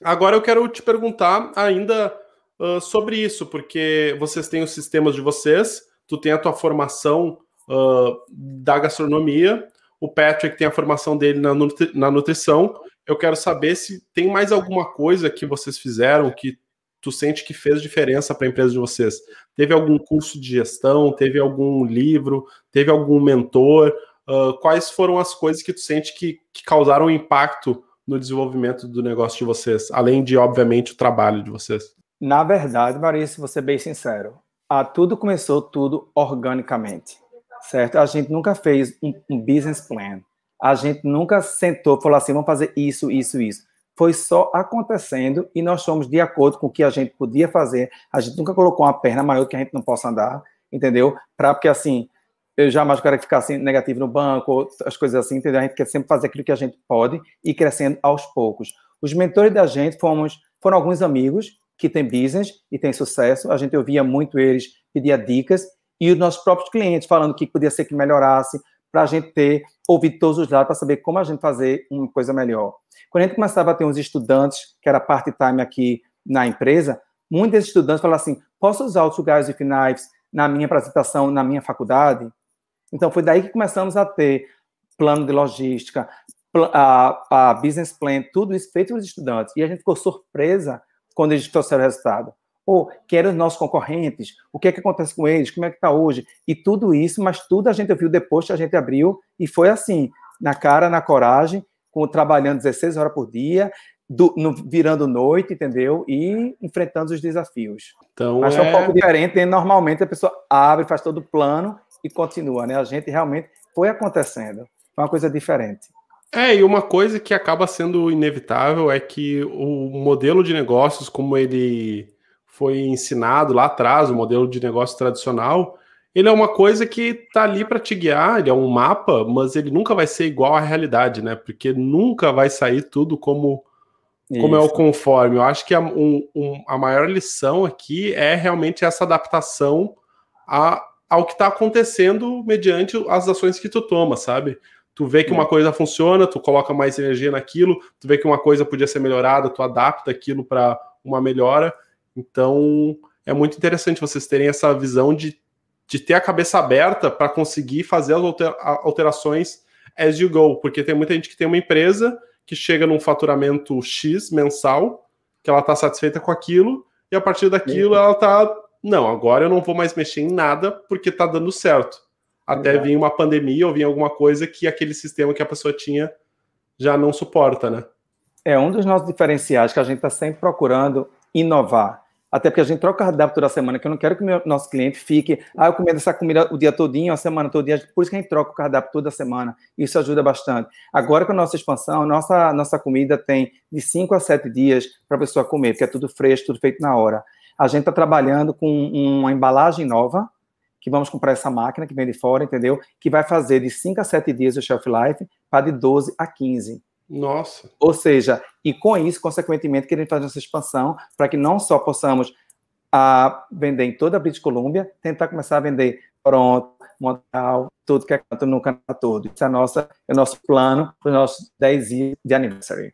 [SPEAKER 1] agora eu quero te perguntar ainda uh, sobre isso, porque vocês têm os sistemas de vocês, tu tem a tua formação uh, da gastronomia, o Patrick tem a formação dele na, nutri na nutrição. Eu quero saber se tem mais alguma coisa que vocês fizeram que tu sente que fez diferença para a empresa de vocês? Teve algum curso de gestão? Teve algum livro? Teve algum mentor? Uh, quais foram as coisas que tu sente que, que, causaram impacto no desenvolvimento do negócio de vocês? Além de, obviamente, o trabalho de vocês.
[SPEAKER 2] Na verdade, Maurício, vou ser bem sincero, a, tudo começou tudo organicamente, certo? A gente nunca fez um, um business plan, a gente nunca sentou e falou assim, vamos fazer isso, isso, isso. Foi só acontecendo e nós fomos de acordo com o que a gente podia fazer. A gente nunca colocou uma perna maior que a gente não possa andar, entendeu? Para porque assim, eu jamais quero ficar assim, negativo no banco, as coisas assim, entendeu? A gente quer sempre fazer aquilo que a gente pode e crescendo aos poucos. Os mentores da gente fomos, foram alguns amigos que tem business e tem sucesso. A gente ouvia muito eles pedir dicas e os nossos próprios clientes falando que podia ser que melhorasse para a gente ter ouvido todos os lados para saber como a gente fazer uma coisa melhor. Quando a gente começava a ter uns estudantes, que era part-time aqui na empresa, muitos estudantes falavam assim, posso usar o Two Guys with Knives na minha apresentação, na minha faculdade? Então, foi daí que começamos a ter plano de logística, a, a business plan, tudo isso feito pelos estudantes. E a gente ficou surpresa quando eles trouxeram o resultado. Ou quem eram os nossos concorrentes, o que é que acontece com eles, como é que está hoje, e tudo isso, mas tudo a gente viu depois que a gente abriu, e foi assim, na cara, na coragem, com, trabalhando 16 horas por dia, do, no, virando noite, entendeu? E enfrentando os desafios. Então, Acho é... um pouco diferente, né? normalmente a pessoa abre, faz todo o plano e continua, né? A gente realmente foi acontecendo. Foi uma coisa diferente.
[SPEAKER 1] É, e uma coisa que acaba sendo inevitável é que o modelo de negócios, como ele foi ensinado lá atrás, o modelo de negócio tradicional, ele é uma coisa que tá ali para te guiar, ele é um mapa, mas ele nunca vai ser igual à realidade, né? Porque nunca vai sair tudo como, como é o conforme. Eu acho que a, um, um, a maior lição aqui é realmente essa adaptação a, ao que está acontecendo mediante as ações que tu toma, sabe? tu vê que uma coisa funciona, tu coloca mais energia naquilo, tu vê que uma coisa podia ser melhorada, tu adapta aquilo para uma melhora. Então, é muito interessante vocês terem essa visão de, de ter a cabeça aberta para conseguir fazer as alterações as you go, porque tem muita gente que tem uma empresa que chega num faturamento X mensal, que ela está satisfeita com aquilo, e a partir daquilo ela está, não, agora eu não vou mais mexer em nada porque está dando certo. Até Exato. vir uma pandemia ou vir alguma coisa que aquele sistema que a pessoa tinha já não suporta, né?
[SPEAKER 2] É um dos nossos diferenciais que a gente está sempre procurando inovar. Até porque a gente troca cardápio toda semana, que eu não quero que o nosso cliente fique, ah, eu comendo essa comida o dia todinho, a semana todinha, por isso que a gente troca o cardápio toda semana. Isso ajuda bastante. Agora com a nossa expansão, nossa, nossa comida tem de 5 a 7 dias para a pessoa comer, porque é tudo fresco, tudo feito na hora. A gente está trabalhando com uma embalagem nova, que vamos comprar essa máquina que vem de fora, entendeu? Que vai fazer de 5 a 7 dias o shelf life para de 12 a 15.
[SPEAKER 1] Nossa.
[SPEAKER 2] Ou seja, e com isso, consequentemente, queremos fazer essa expansão para que não só possamos a vender em toda a British Columbia, tentar começar a vender Toronto, Montreal, tudo que é canto no Canadá todo. Isso é, nossa, é o nosso plano para os nossos 10 dias de aniversário.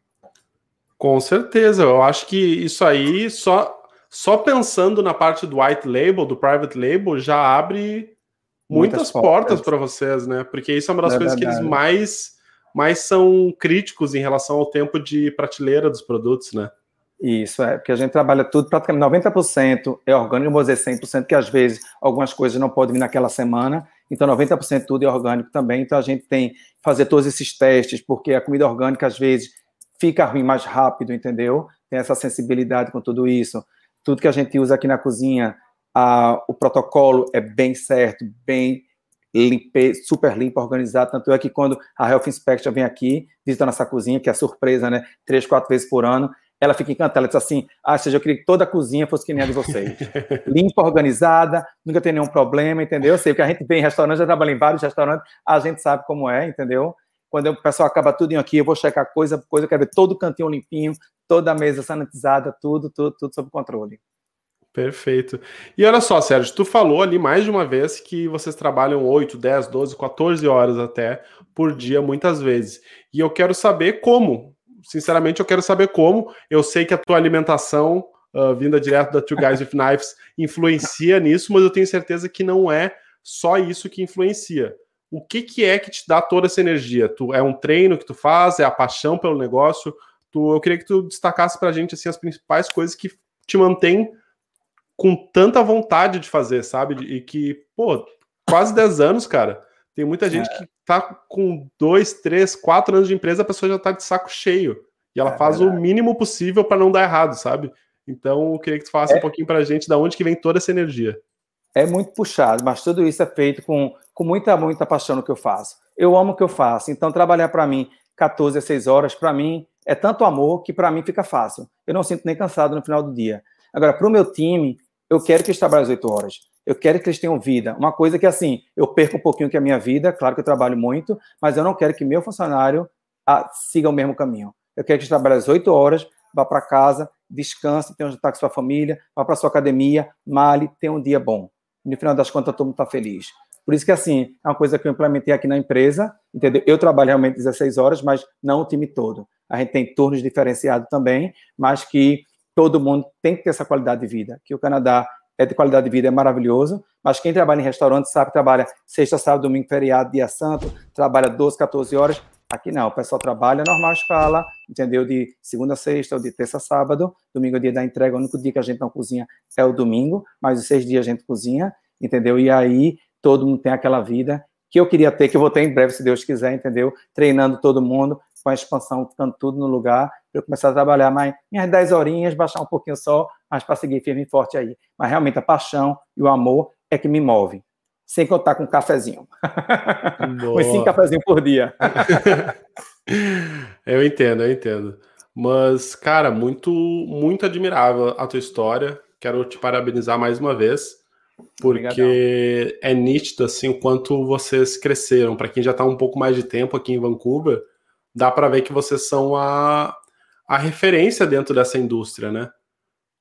[SPEAKER 1] Com certeza, eu acho que isso aí, só, só pensando na parte do white label, do private label, já abre muitas, muitas portas para vocês, né? Porque isso é uma das é coisas verdade. que eles mais mas são críticos em relação ao tempo de prateleira dos produtos, né?
[SPEAKER 2] Isso, é, porque a gente trabalha tudo, praticamente 90% é orgânico, vou dizer 100%, que às vezes algumas coisas não podem vir naquela semana, então 90% tudo é orgânico também, então a gente tem que fazer todos esses testes, porque a comida orgânica às vezes fica ruim mais rápido, entendeu? Tem essa sensibilidade com tudo isso. Tudo que a gente usa aqui na cozinha, a, o protocolo é bem certo, bem limpe, super limpa, organizada. Tanto é que quando a Health Inspection vem aqui, visita nossa cozinha, que é surpresa, né? Três, quatro vezes por ano, ela fica encantada. Ela diz assim: Ah, seja, eu queria que toda a cozinha fosse que nem a de vocês. Limpa, organizada, nunca tem nenhum problema, entendeu? Eu sei que a gente vem em restaurante, já trabalha em vários restaurantes, a gente sabe como é, entendeu? Quando o pessoal acaba tudo aqui, eu vou checar coisa por coisa, eu quero ver todo o cantinho limpinho, toda a mesa sanitizada, tudo, tudo, tudo sob controle.
[SPEAKER 1] Perfeito. E olha só, Sérgio, tu falou ali mais de uma vez que vocês trabalham 8, 10, 12, 14 horas até por dia, muitas vezes. E eu quero saber como. Sinceramente, eu quero saber como. Eu sei que a tua alimentação, uh, vinda direto da Two Guys with Knives, influencia nisso, mas eu tenho certeza que não é só isso que influencia. O que, que é que te dá toda essa energia? Tu, é um treino que tu faz? É a paixão pelo negócio? Tu, eu queria que tu destacasse pra gente assim, as principais coisas que te mantêm com tanta vontade de fazer, sabe? E que, pô, quase 10 anos, cara. Tem muita gente é. que tá com dois, três, quatro anos de empresa, a pessoa já tá de saco cheio. E ela é faz verdade. o mínimo possível para não dar errado, sabe? Então, eu queria que tu falasse é. um pouquinho pra gente da onde que vem toda essa energia.
[SPEAKER 2] É muito puxado, mas tudo isso é feito com, com muita, muita paixão no que eu faço. Eu amo o que eu faço, então trabalhar para mim 14 a 6 horas, para mim, é tanto amor que para mim fica fácil. Eu não sinto nem cansado no final do dia. Agora, para o meu time, eu quero que eles trabalhem as oito horas. Eu quero que eles tenham vida. Uma coisa que, assim, eu perco um pouquinho que é a minha vida, claro que eu trabalho muito, mas eu não quero que meu funcionário ah, siga o mesmo caminho. Eu quero que eles trabalhem as oito horas, vá para casa, descanse, tenha um jantar com sua família, vá para sua academia, male, tenha um dia bom. no final das contas, todo mundo está feliz. Por isso que, assim, é uma coisa que eu implementei aqui na empresa, entendeu? Eu trabalho realmente 16 horas, mas não o time todo. A gente tem turnos diferenciados também, mas que todo mundo tem que ter essa qualidade de vida. Que o Canadá é de qualidade de vida, é maravilhoso, mas quem trabalha em restaurante sabe que trabalha sexta, sábado, domingo, feriado, dia santo, trabalha 12, 14 horas. Aqui não, o pessoal trabalha normal escala, entendeu? De segunda a sexta ou de terça a sábado, domingo é dia da entrega, o único dia que a gente não cozinha é o domingo, mas os seis dias a gente cozinha, entendeu? E aí todo mundo tem aquela vida que eu queria ter, que eu vou ter em breve, se Deus quiser, entendeu? Treinando todo mundo, com a expansão, ficando tudo no lugar, eu começar a trabalhar mais minhas 10 horinhas, baixar um pouquinho só, mas para seguir firme e forte aí. Mas realmente a paixão e o amor é que me move. Sem contar com um cafezinho. Uns cinco cafezinhos por dia.
[SPEAKER 1] eu entendo, eu entendo. Mas, cara, muito, muito admirável a tua história. Quero te parabenizar mais uma vez, porque Obrigadão. é nítido assim o quanto vocês cresceram. Para quem já está um pouco mais de tempo aqui em Vancouver, dá para ver que vocês são a, a referência dentro dessa indústria, né?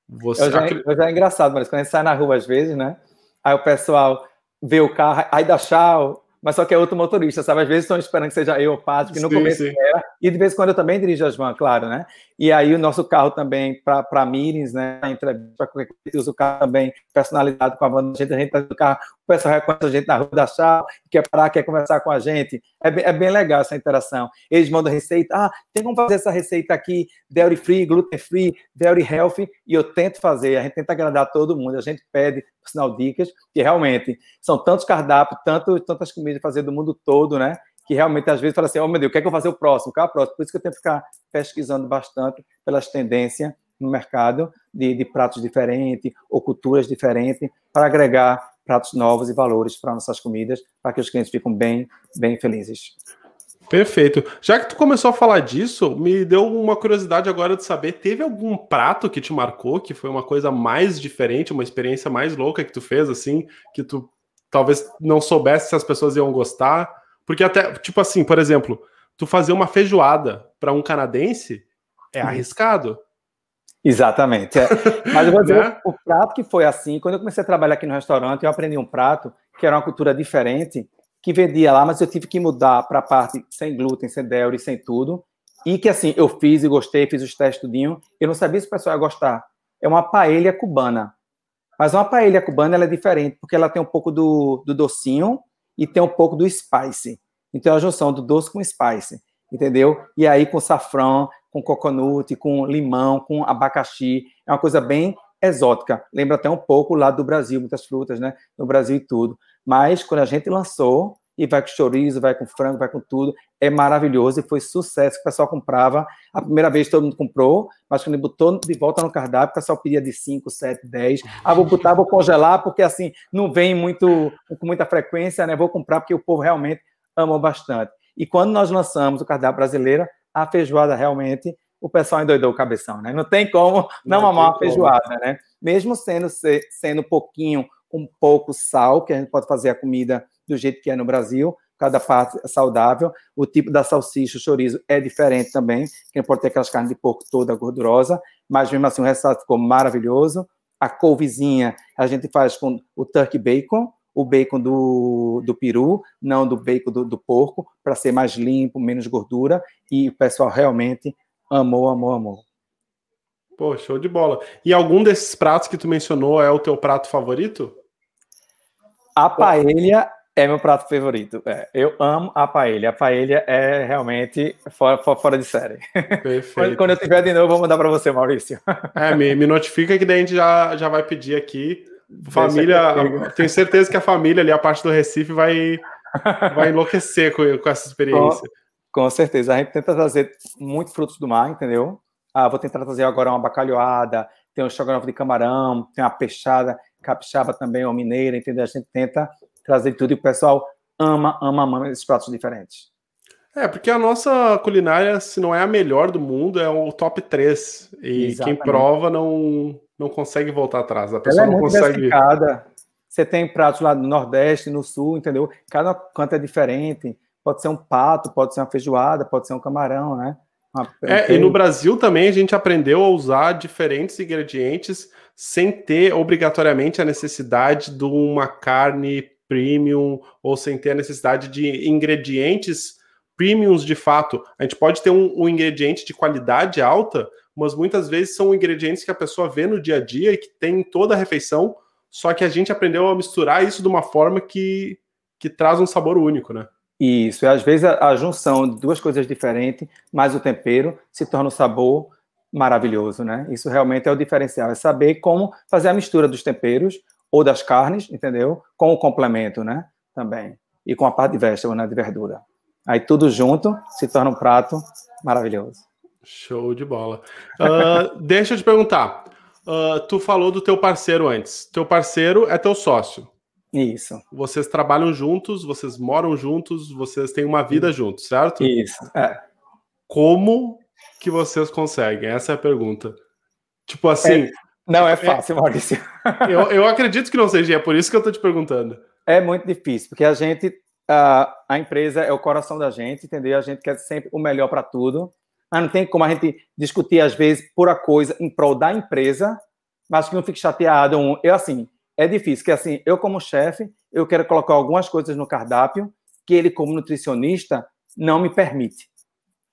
[SPEAKER 2] Você... Eu, já, eu já é engraçado, mas quando a gente sai na rua às vezes, né? Aí o pessoal vê o carro, aí dá tchau, mas só que é outro motorista, sabe? Às vezes estão esperando que seja eu, Pato, que no sim, começo sim. era, e de vez em quando eu também dirijo as vans, claro, né? E aí o nosso carro também para meetings, né? Entrevista, usa o carro também personalizado com a banda. A gente, a gente tá no carro, o pessoal reconhece a gente na rua da chave, quer parar, quer conversar com a gente. É bem, é bem legal essa interação. Eles mandam receita. Ah, tem como fazer essa receita aqui, dairy free, gluten free, dairy healthy, e eu tento fazer. A gente tenta agradar todo mundo. A gente pede, por sinal, dicas, que realmente são tantos cardápios, tanto, tantas comidas fazer do mundo todo, né? que realmente às vezes fala assim, oh meu Deus, o que é que eu vou fazer o próximo? Qual é o próximo? Por isso que eu tenho que ficar pesquisando bastante pelas tendências no mercado de, de pratos diferentes ou culturas diferentes para agregar pratos novos e valores para nossas comidas, para que os clientes fiquem bem, bem felizes.
[SPEAKER 1] Perfeito. Já que tu começou a falar disso, me deu uma curiosidade agora de saber, teve algum prato que te marcou, que foi uma coisa mais diferente, uma experiência mais louca que tu fez, assim, que tu talvez não soubesse se as pessoas iam gostar? Porque até, tipo assim, por exemplo, tu fazer uma feijoada para um canadense é uhum. arriscado.
[SPEAKER 2] Exatamente. É. Mas eu vou dizer, né? o, o prato que foi assim, quando eu comecei a trabalhar aqui no restaurante, eu aprendi um prato que era uma cultura diferente, que vendia lá, mas eu tive que mudar para a parte sem glúten, sem dairy, sem tudo. E que assim, eu fiz e gostei, fiz os testes tudinho. Eu não sabia se o pessoal ia gostar. É uma paella cubana. Mas uma paella cubana ela é diferente, porque ela tem um pouco do, do docinho e tem um pouco do spice. Então é a junção do doce com spice, entendeu? E aí com safrão, com coconut, com limão, com abacaxi, é uma coisa bem exótica. Lembra até um pouco lá do Brasil, muitas frutas, né? No Brasil e tudo. Mas quando a gente lançou, e vai com chorizo, vai com frango, vai com tudo. É maravilhoso e foi sucesso. O pessoal comprava. A primeira vez todo mundo comprou, mas quando botou de volta no cardápio, o pessoal pedia de 5, 7, 10. Ah, vou botar, vou congelar, porque assim, não vem muito com muita frequência, né? Vou comprar porque o povo realmente ama bastante. E quando nós lançamos o cardápio brasileiro, a feijoada realmente, o pessoal endoidou o cabeção, né? Não tem como não, não amar uma feijoada, né? Mesmo sendo, sendo pouquinho, um pouco sal, que a gente pode fazer a comida do jeito que é no Brasil, cada parte é saudável. O tipo da salsicha, o chorizo é diferente também, que não pode ter aquelas carnes de porco toda gordurosa, mas mesmo assim o resultado ficou maravilhoso. A couvezinha a gente faz com o turkey bacon, o bacon do, do peru, não do bacon do, do porco, para ser mais limpo, menos gordura, e o pessoal realmente amou, amou, amou.
[SPEAKER 1] Pô, show de bola. E algum desses pratos que tu mencionou é o teu prato favorito?
[SPEAKER 2] A paella é meu prato favorito. É, eu amo a paella. A paella é realmente fora, fora de série. Perfeito. Quando eu tiver de novo, vou mandar para você, Maurício.
[SPEAKER 1] É, me, me notifica que daí a gente já, já vai pedir aqui. Família, tenho certeza que a família ali, a parte do Recife, vai, vai enlouquecer com, com essa experiência.
[SPEAKER 2] Com, com certeza. A gente tenta trazer muitos frutos do mar, entendeu? Ah, vou tentar trazer agora uma bacalhoada, tem um estrogonofe de camarão, tem uma peixada capixaba também, ou mineira, entendeu? A gente tenta trazer tudo e o pessoal ama, ama, ama esses pratos diferentes.
[SPEAKER 1] É, porque a nossa culinária, se não é a melhor do mundo, é o top 3. E Exatamente. quem prova não, não consegue voltar atrás. A pessoa Ela é não muito consegue.
[SPEAKER 2] Você tem pratos lá no Nordeste, no Sul, entendeu? Cada canto é diferente. Pode ser um pato, pode ser uma feijoada, pode ser um camarão, né?
[SPEAKER 1] É, e no Brasil também a gente aprendeu a usar diferentes ingredientes sem ter obrigatoriamente a necessidade de uma carne premium ou sem ter a necessidade de ingredientes premiums de fato. A gente pode ter um, um, ingrediente de qualidade alta, mas muitas vezes são ingredientes que a pessoa vê no dia a dia e que tem em toda a refeição, só que a gente aprendeu a misturar isso de uma forma que, que traz um sabor único, né?
[SPEAKER 2] Isso, e às vezes a, a junção de duas coisas diferentes, mais o tempero, se torna um sabor maravilhoso, né? Isso realmente é o diferencial, é saber como fazer a mistura dos temperos ou das carnes, entendeu? Com o complemento, né? Também. E com a parte de vegetable, né? De verdura. Aí tudo junto se torna um prato maravilhoso.
[SPEAKER 1] Show de bola. Uh, deixa eu te perguntar. Uh, tu falou do teu parceiro antes. Teu parceiro é teu sócio.
[SPEAKER 2] Isso.
[SPEAKER 1] Vocês trabalham juntos, vocês moram juntos, vocês têm uma vida juntos, certo?
[SPEAKER 2] Isso. É.
[SPEAKER 1] Como que vocês conseguem? Essa é a pergunta. Tipo assim, é.
[SPEAKER 2] Não é, é fácil, Maurício.
[SPEAKER 1] eu, eu acredito que não seja, é por isso que eu estou te perguntando.
[SPEAKER 2] É muito difícil, porque a gente, a, a empresa é o coração da gente, entendeu? A gente quer sempre o melhor para tudo. Mas não tem como a gente discutir, às vezes, por a coisa em prol da empresa, mas que não fique chateado. Um, eu, assim, é difícil, que assim, eu como chefe, eu quero colocar algumas coisas no cardápio que ele, como nutricionista, não me permite.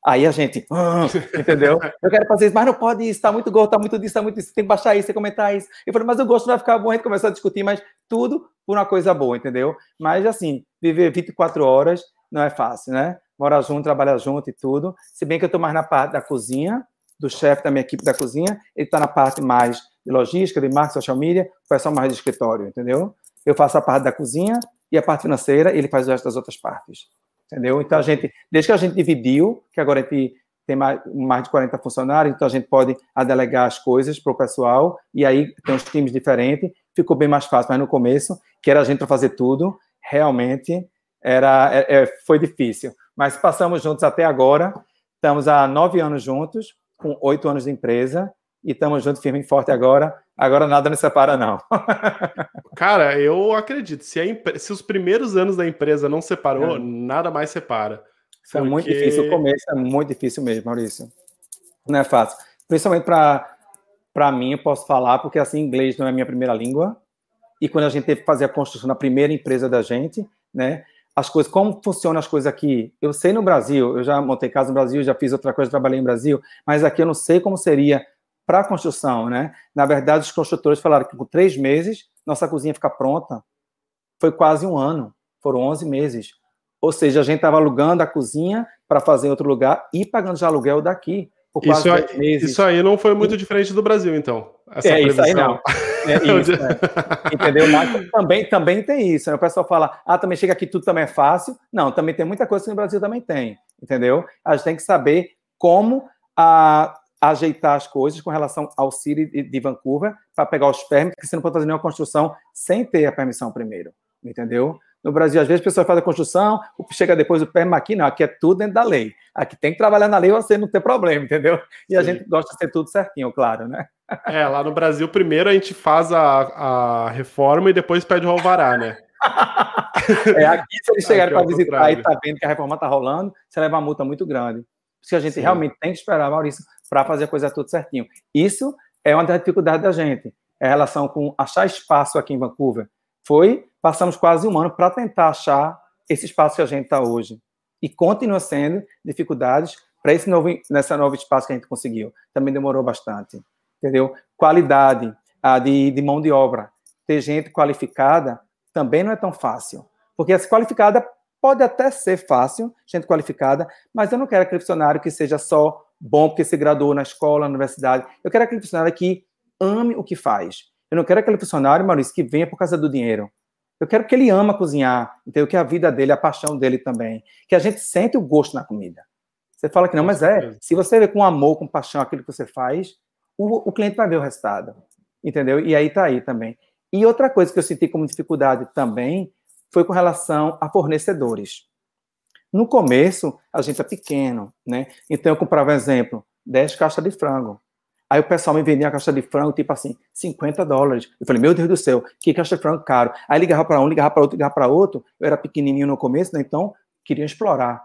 [SPEAKER 2] Aí a gente, ah", entendeu? Eu quero fazer isso, mas não pode isso, tá muito gordo, tá muito disso, tá muito isso, tem que baixar isso, tem que comentar isso. Eu falei, mas o gosto vai ficar bom, a gente começou a discutir, mas tudo por uma coisa boa, entendeu? Mas assim, viver 24 horas não é fácil, né? Morar junto, trabalhar junto e tudo. Se bem que eu estou mais na parte da cozinha, do chefe da minha equipe da cozinha, ele está na parte mais de logística, de marketing, social media, o pessoal mais de escritório, entendeu? Eu faço a parte da cozinha e a parte financeira, ele faz o resto das outras partes entendeu? Então a gente, desde que a gente dividiu, que agora a gente tem mais, mais de 40 funcionários, então a gente pode delegar as coisas para o pessoal, e aí tem uns times diferentes, ficou bem mais fácil, mas no começo, que era a gente para fazer tudo, realmente era, é, é, foi difícil. Mas passamos juntos até agora, estamos há nove anos juntos, com oito anos de empresa, e estamos juntos firme e forte agora. Agora nada nos separa, não.
[SPEAKER 1] Cara, eu acredito. Se, a, se os primeiros anos da empresa não separou, é. nada mais separa.
[SPEAKER 2] Isso porque... é muito difícil. O começo é muito difícil mesmo, Maurício. Não é fácil. Principalmente para mim, eu posso falar, porque assim, inglês não é minha primeira língua. E quando a gente teve que fazer a construção da primeira empresa da gente, né? As coisas, como funcionam as coisas aqui? Eu sei no Brasil, eu já montei casa no Brasil, já fiz outra coisa, trabalhei no Brasil, mas aqui eu não sei como seria para a construção, né? Na verdade, os construtores falaram que com três meses nossa cozinha fica pronta. Foi quase um ano, foram 11 meses. Ou seja, a gente estava alugando a cozinha para fazer em outro lugar e pagando já aluguel daqui.
[SPEAKER 1] Por quase isso, aí, meses. isso aí não foi muito diferente do Brasil, então.
[SPEAKER 2] Essa é, previsão. isso aí não. É isso, né? Entendeu? Mas também, também tem isso. Né? O pessoal fala, ah, também chega aqui, tudo também é fácil. Não, também tem muita coisa que no Brasil também tem. Entendeu? A gente tem que saber como a, ajeitar as coisas com relação ao City de Vancouver para pegar os permits, porque você não pode fazer nenhuma construção sem ter a permissão primeiro, entendeu? No Brasil, às vezes, a pessoa faz a construção, chega depois o permit aqui, não, aqui é tudo dentro da lei. Aqui tem que trabalhar na lei você não ter problema, entendeu? E Sim. a gente gosta de ter tudo certinho, claro, né?
[SPEAKER 1] É, lá no Brasil, primeiro a gente faz a, a reforma e depois pede o alvará, né?
[SPEAKER 2] é, aqui, se eles chegarem para visitar e tá vendo que a reforma tá rolando, você leva uma multa muito grande. Por isso que a gente Sim. realmente tem que esperar, Maurício, para fazer a coisa tudo certinho. Isso é uma das dificuldades da gente, é a relação com achar espaço aqui em Vancouver. Foi, passamos quase um ano para tentar achar esse espaço que a gente está hoje. E continua sendo dificuldades para esse novo, nessa novo espaço que a gente conseguiu. Também demorou bastante, entendeu? Qualidade a de, de mão de obra. Ter gente qualificada também não é tão fácil. Porque essa qualificada pode até ser fácil, gente qualificada, mas eu não quero aquele funcionário que seja só bom porque se graduou na escola, na universidade. Eu quero aquele funcionário que ame o que faz. Eu não quero aquele funcionário, Maurício, que venha por causa do dinheiro. Eu quero que ele ama cozinhar, entendeu? Que a vida dele, a paixão dele também. Que a gente sente o gosto na comida. Você fala que não, mas é. Se você vê com amor, com paixão aquilo que você faz, o, o cliente vai ver o resultado. Entendeu? E aí tá aí também. E outra coisa que eu senti como dificuldade também foi com relação a fornecedores. No começo, a gente é pequeno, né? Então, eu comprava, exemplo, 10 caixas de frango. Aí o pessoal me vendia a caixa de frango, tipo assim, 50 dólares. Eu falei, meu Deus do céu, que caixa de frango caro. Aí ligava para um, ligava para outro, ligava para outro. Eu era pequenininho no começo, né? Então, queria explorar.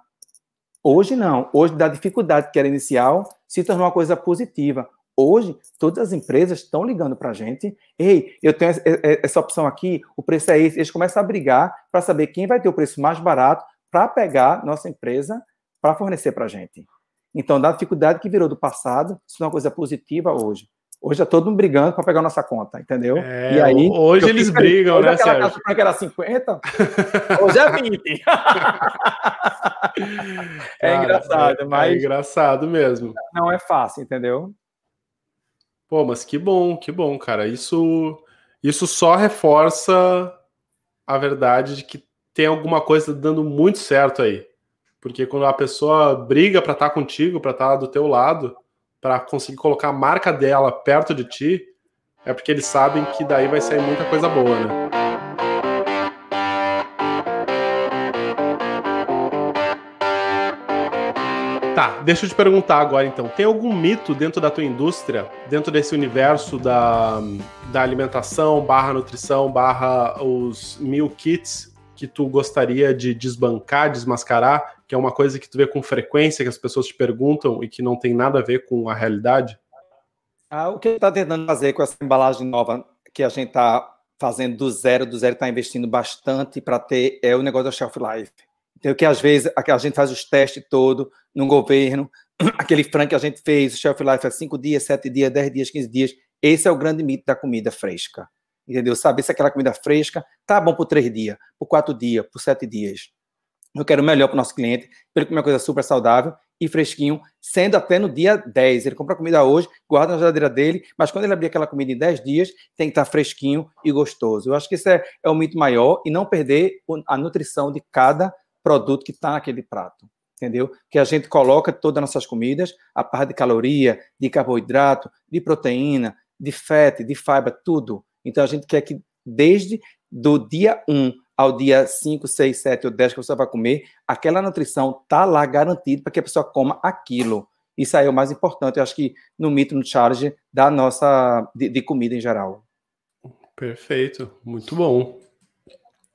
[SPEAKER 2] Hoje não. Hoje, da dificuldade que era inicial, se tornou uma coisa positiva. Hoje, todas as empresas estão ligando para a gente. Ei, eu tenho essa opção aqui, o preço é esse. Eles começam a brigar para saber quem vai ter o preço mais barato para pegar nossa empresa para fornecer para a gente. Então, da dificuldade que virou do passado, isso é uma coisa positiva hoje. Hoje é todo mundo brigando para pegar nossa conta, entendeu?
[SPEAKER 1] É, e aí, hoje eles brigam, hoje né,
[SPEAKER 2] aquela Sérgio? Caixa que era 50, hoje é 20. é Cara, engraçado, é, mas...
[SPEAKER 1] É engraçado mesmo.
[SPEAKER 2] Não é fácil, entendeu?
[SPEAKER 1] Pô, mas que bom, que bom, cara. Isso, isso só reforça a verdade de que tem alguma coisa dando muito certo aí. Porque quando a pessoa briga para estar tá contigo, para estar tá do teu lado, para conseguir colocar a marca dela perto de ti, é porque eles sabem que daí vai sair muita coisa boa, né? Tá, deixa eu te perguntar agora então. Tem algum mito dentro da tua indústria, dentro desse universo da, da alimentação, barra nutrição, barra os mil kits, que tu gostaria de desbancar, desmascarar, que é uma coisa que tu vê com frequência, que as pessoas te perguntam e que não tem nada a ver com a realidade?
[SPEAKER 2] Ah, o que está tentando fazer com essa embalagem nova que a gente está fazendo do zero, do zero está investindo bastante para ter é o negócio da shelf life. que às vezes a gente faz os testes todo no governo, aquele frango que a gente fez, o shelf life é 5 dias, 7 dias, 10 dias, 15 dias. Esse é o grande mito da comida fresca. Entendeu? Saber se aquela comida fresca tá bom por 3 dias, por 4 dias, por 7 dias. Eu quero o melhor para o nosso cliente, para ele comer uma coisa super saudável e fresquinho, sendo até no dia 10. Ele compra a comida hoje, guarda na geladeira dele, mas quando ele abrir aquela comida em 10 dias, tem que estar tá fresquinho e gostoso. Eu acho que esse é, é o mito maior e não perder a nutrição de cada produto que está naquele prato. Entendeu? Que a gente coloca todas as nossas comidas, a parte de caloria, de carboidrato, de proteína, de fat, de fibra, tudo. Então a gente quer que desde do dia 1 ao dia 5, 6, 7 ou 10 que você vai comer, aquela nutrição tá lá garantida para que a pessoa coma aquilo. Isso aí é o mais importante, eu acho que no mito, no charge da nossa de, de comida em geral.
[SPEAKER 1] Perfeito, muito bom.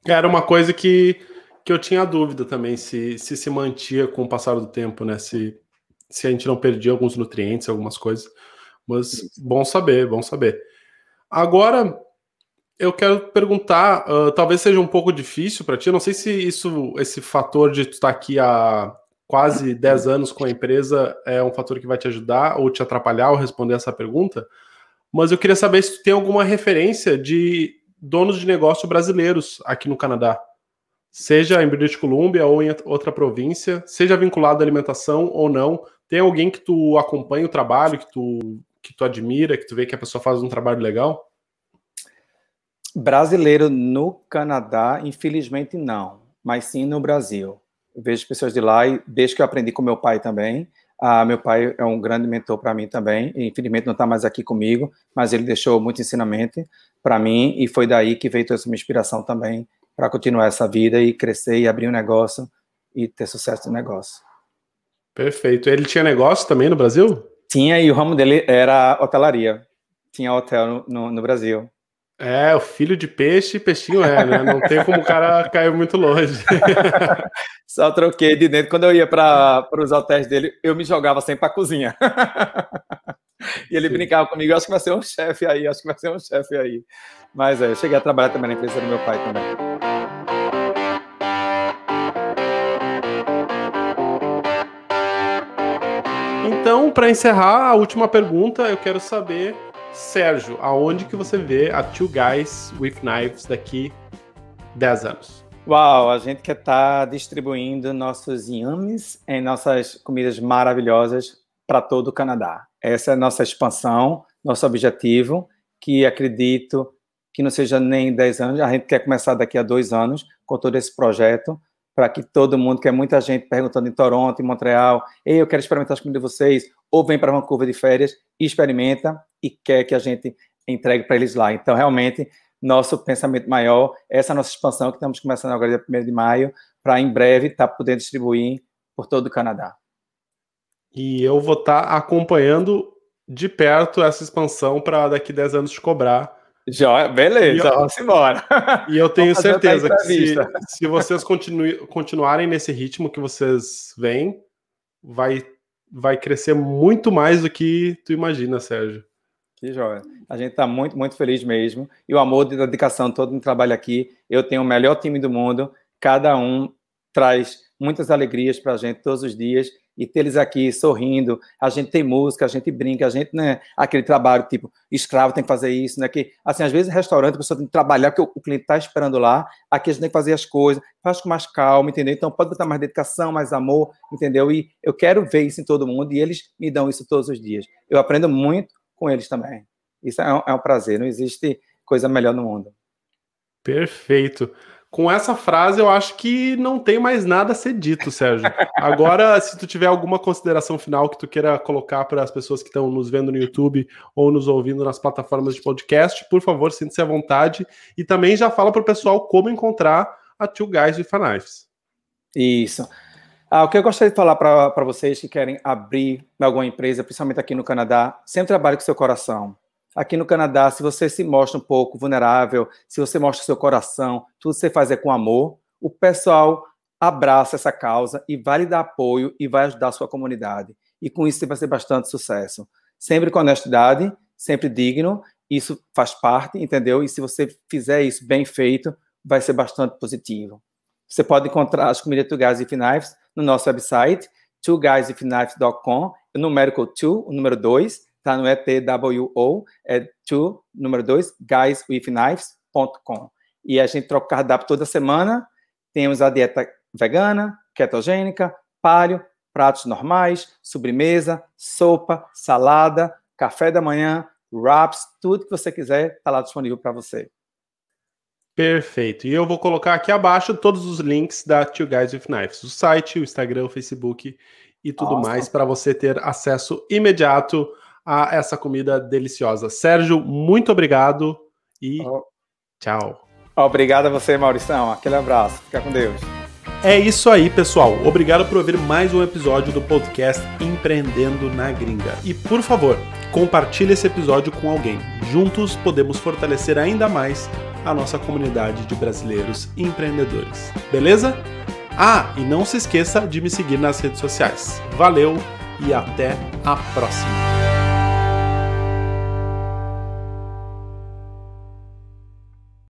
[SPEAKER 1] Era uma coisa que, que eu tinha dúvida também, se, se se mantia com o passar do tempo, né? Se, se a gente não perdia alguns nutrientes, algumas coisas. Mas bom saber, bom saber. Agora, eu quero perguntar, uh, talvez seja um pouco difícil para ti, não sei se isso, esse fator de tu estar aqui há quase 10 anos com a empresa é um fator que vai te ajudar ou te atrapalhar ao responder essa pergunta, mas eu queria saber se tu tem alguma referência de donos de negócio brasileiros aqui no Canadá, seja em British Columbia ou em outra província, seja vinculado à alimentação ou não, tem alguém que tu acompanha o trabalho, que tu, que tu admira, que tu vê que a pessoa faz um trabalho legal?
[SPEAKER 2] Brasileiro no Canadá, infelizmente não, mas sim no Brasil. Eu vejo pessoas de lá e desde que eu aprendi com meu pai também. Ah, meu pai é um grande mentor para mim também. Infelizmente não está mais aqui comigo, mas ele deixou muito ensinamento para mim e foi daí que veio toda essa minha inspiração também para continuar essa vida e crescer e abrir um negócio e ter sucesso no negócio.
[SPEAKER 1] Perfeito. Ele tinha negócio também no Brasil?
[SPEAKER 2] Tinha e o ramo dele era hotelaria. Tinha hotel no, no, no Brasil.
[SPEAKER 1] É, o filho de peixe, peixinho é, né? Não tem como o cara cair muito longe.
[SPEAKER 2] Só troquei de dentro. Quando eu ia para os hotéis dele, eu me jogava sempre para a cozinha. e ele Sim. brincava comigo, acho que vai ser um chefe aí, acho que vai ser um chefe aí. Mas é, eu cheguei a trabalhar também na empresa do meu pai também.
[SPEAKER 1] Então, para encerrar, a última pergunta, eu quero saber Sérgio, aonde que você vê a Two Guys with Knives daqui 10 anos?
[SPEAKER 2] Uau, a gente quer estar tá distribuindo nossos yums em nossas comidas maravilhosas para todo o Canadá. Essa é a nossa expansão, nosso objetivo, que acredito que não seja nem 10 anos, a gente quer começar daqui a dois anos com todo esse projeto, para que todo mundo, que é muita gente perguntando em Toronto, em Montreal, Ei, eu quero experimentar as comidas de vocês, ou vem para Vancouver de férias, experimenta e quer que a gente entregue para eles lá. Então, realmente, nosso pensamento maior, essa nossa expansão que estamos começando agora dia 1 de maio, para em breve estar tá podendo distribuir por todo o Canadá.
[SPEAKER 1] E eu vou estar tá acompanhando de perto essa expansão para daqui 10 anos te cobrar.
[SPEAKER 2] Já, beleza, eu, vamos embora.
[SPEAKER 1] E eu tenho certeza que se, se vocês continue, continuarem nesse ritmo que vocês vêm, vai vai crescer muito mais do que tu imagina, Sérgio.
[SPEAKER 2] Que joia. A gente está muito, muito feliz mesmo. E o amor e a dedicação todo no trabalho aqui. Eu tenho o melhor time do mundo. Cada um traz muitas alegrias para a gente todos os dias e ter eles aqui sorrindo. A gente tem música, a gente brinca, a gente, né, aquele trabalho tipo, escravo tem que fazer isso, né? Que, assim, às vezes, restaurante, a pessoa tem que trabalhar, porque o, cliente está esperando lá, aqui a gente tem que fazer as coisas, faz com mais calma, entendeu? Então, pode botar mais dedicação, mais amor, entendeu? E eu quero ver isso em todo mundo, e eles me dão isso todos os dias. Eu aprendo muito com eles também. Isso é um, é um prazer, não existe coisa melhor no mundo.
[SPEAKER 1] Perfeito com essa frase, eu acho que não tem mais nada a ser dito, Sérgio. Agora, se tu tiver alguma consideração final que tu queira colocar para as pessoas que estão nos vendo no YouTube ou nos ouvindo nas plataformas de podcast, por favor, sinta-se à vontade. E também já fala para o pessoal como encontrar a Two Guys with Knives.
[SPEAKER 2] Isso. Ah, o que eu gostaria de falar para vocês que querem abrir alguma empresa, principalmente aqui no Canadá, sempre trabalhe com seu coração. Aqui no Canadá, se você se mostra um pouco vulnerável, se você mostra seu coração, tudo você faz é com amor, o pessoal abraça essa causa e vai lhe dar apoio e vai ajudar a sua comunidade. E com isso você vai ter bastante sucesso. Sempre com honestidade, sempre digno, isso faz parte, entendeu? E se você fizer isso bem feito, vai ser bastante positivo. Você pode encontrar as comidas Two Guys With Knives no nosso website, twoguyswithknives.com, o numérico 2, o número 2, tá? Não é T-W-O, é two, número 2, guyswithknives.com. E a gente troca cardápio toda semana. Temos a dieta vegana, ketogênica, paleo, pratos normais, sobremesa, sopa, salada, café da manhã, wraps, tudo que você quiser está lá disponível para você.
[SPEAKER 1] Perfeito. E eu vou colocar aqui abaixo todos os links da Two Guys with Knives, o site, o Instagram, o Facebook e tudo Nossa. mais para você ter acesso imediato a essa comida deliciosa. Sérgio, muito obrigado e oh. tchau.
[SPEAKER 2] Obrigado a você, Maurição. Aquele abraço. Fica com Deus.
[SPEAKER 1] É isso aí, pessoal. Obrigado por ouvir mais um episódio do podcast Empreendendo na Gringa. E por favor, compartilhe esse episódio com alguém. Juntos podemos fortalecer ainda mais a nossa comunidade de brasileiros empreendedores. Beleza? Ah, e não se esqueça de me seguir nas redes sociais. Valeu e até a próxima.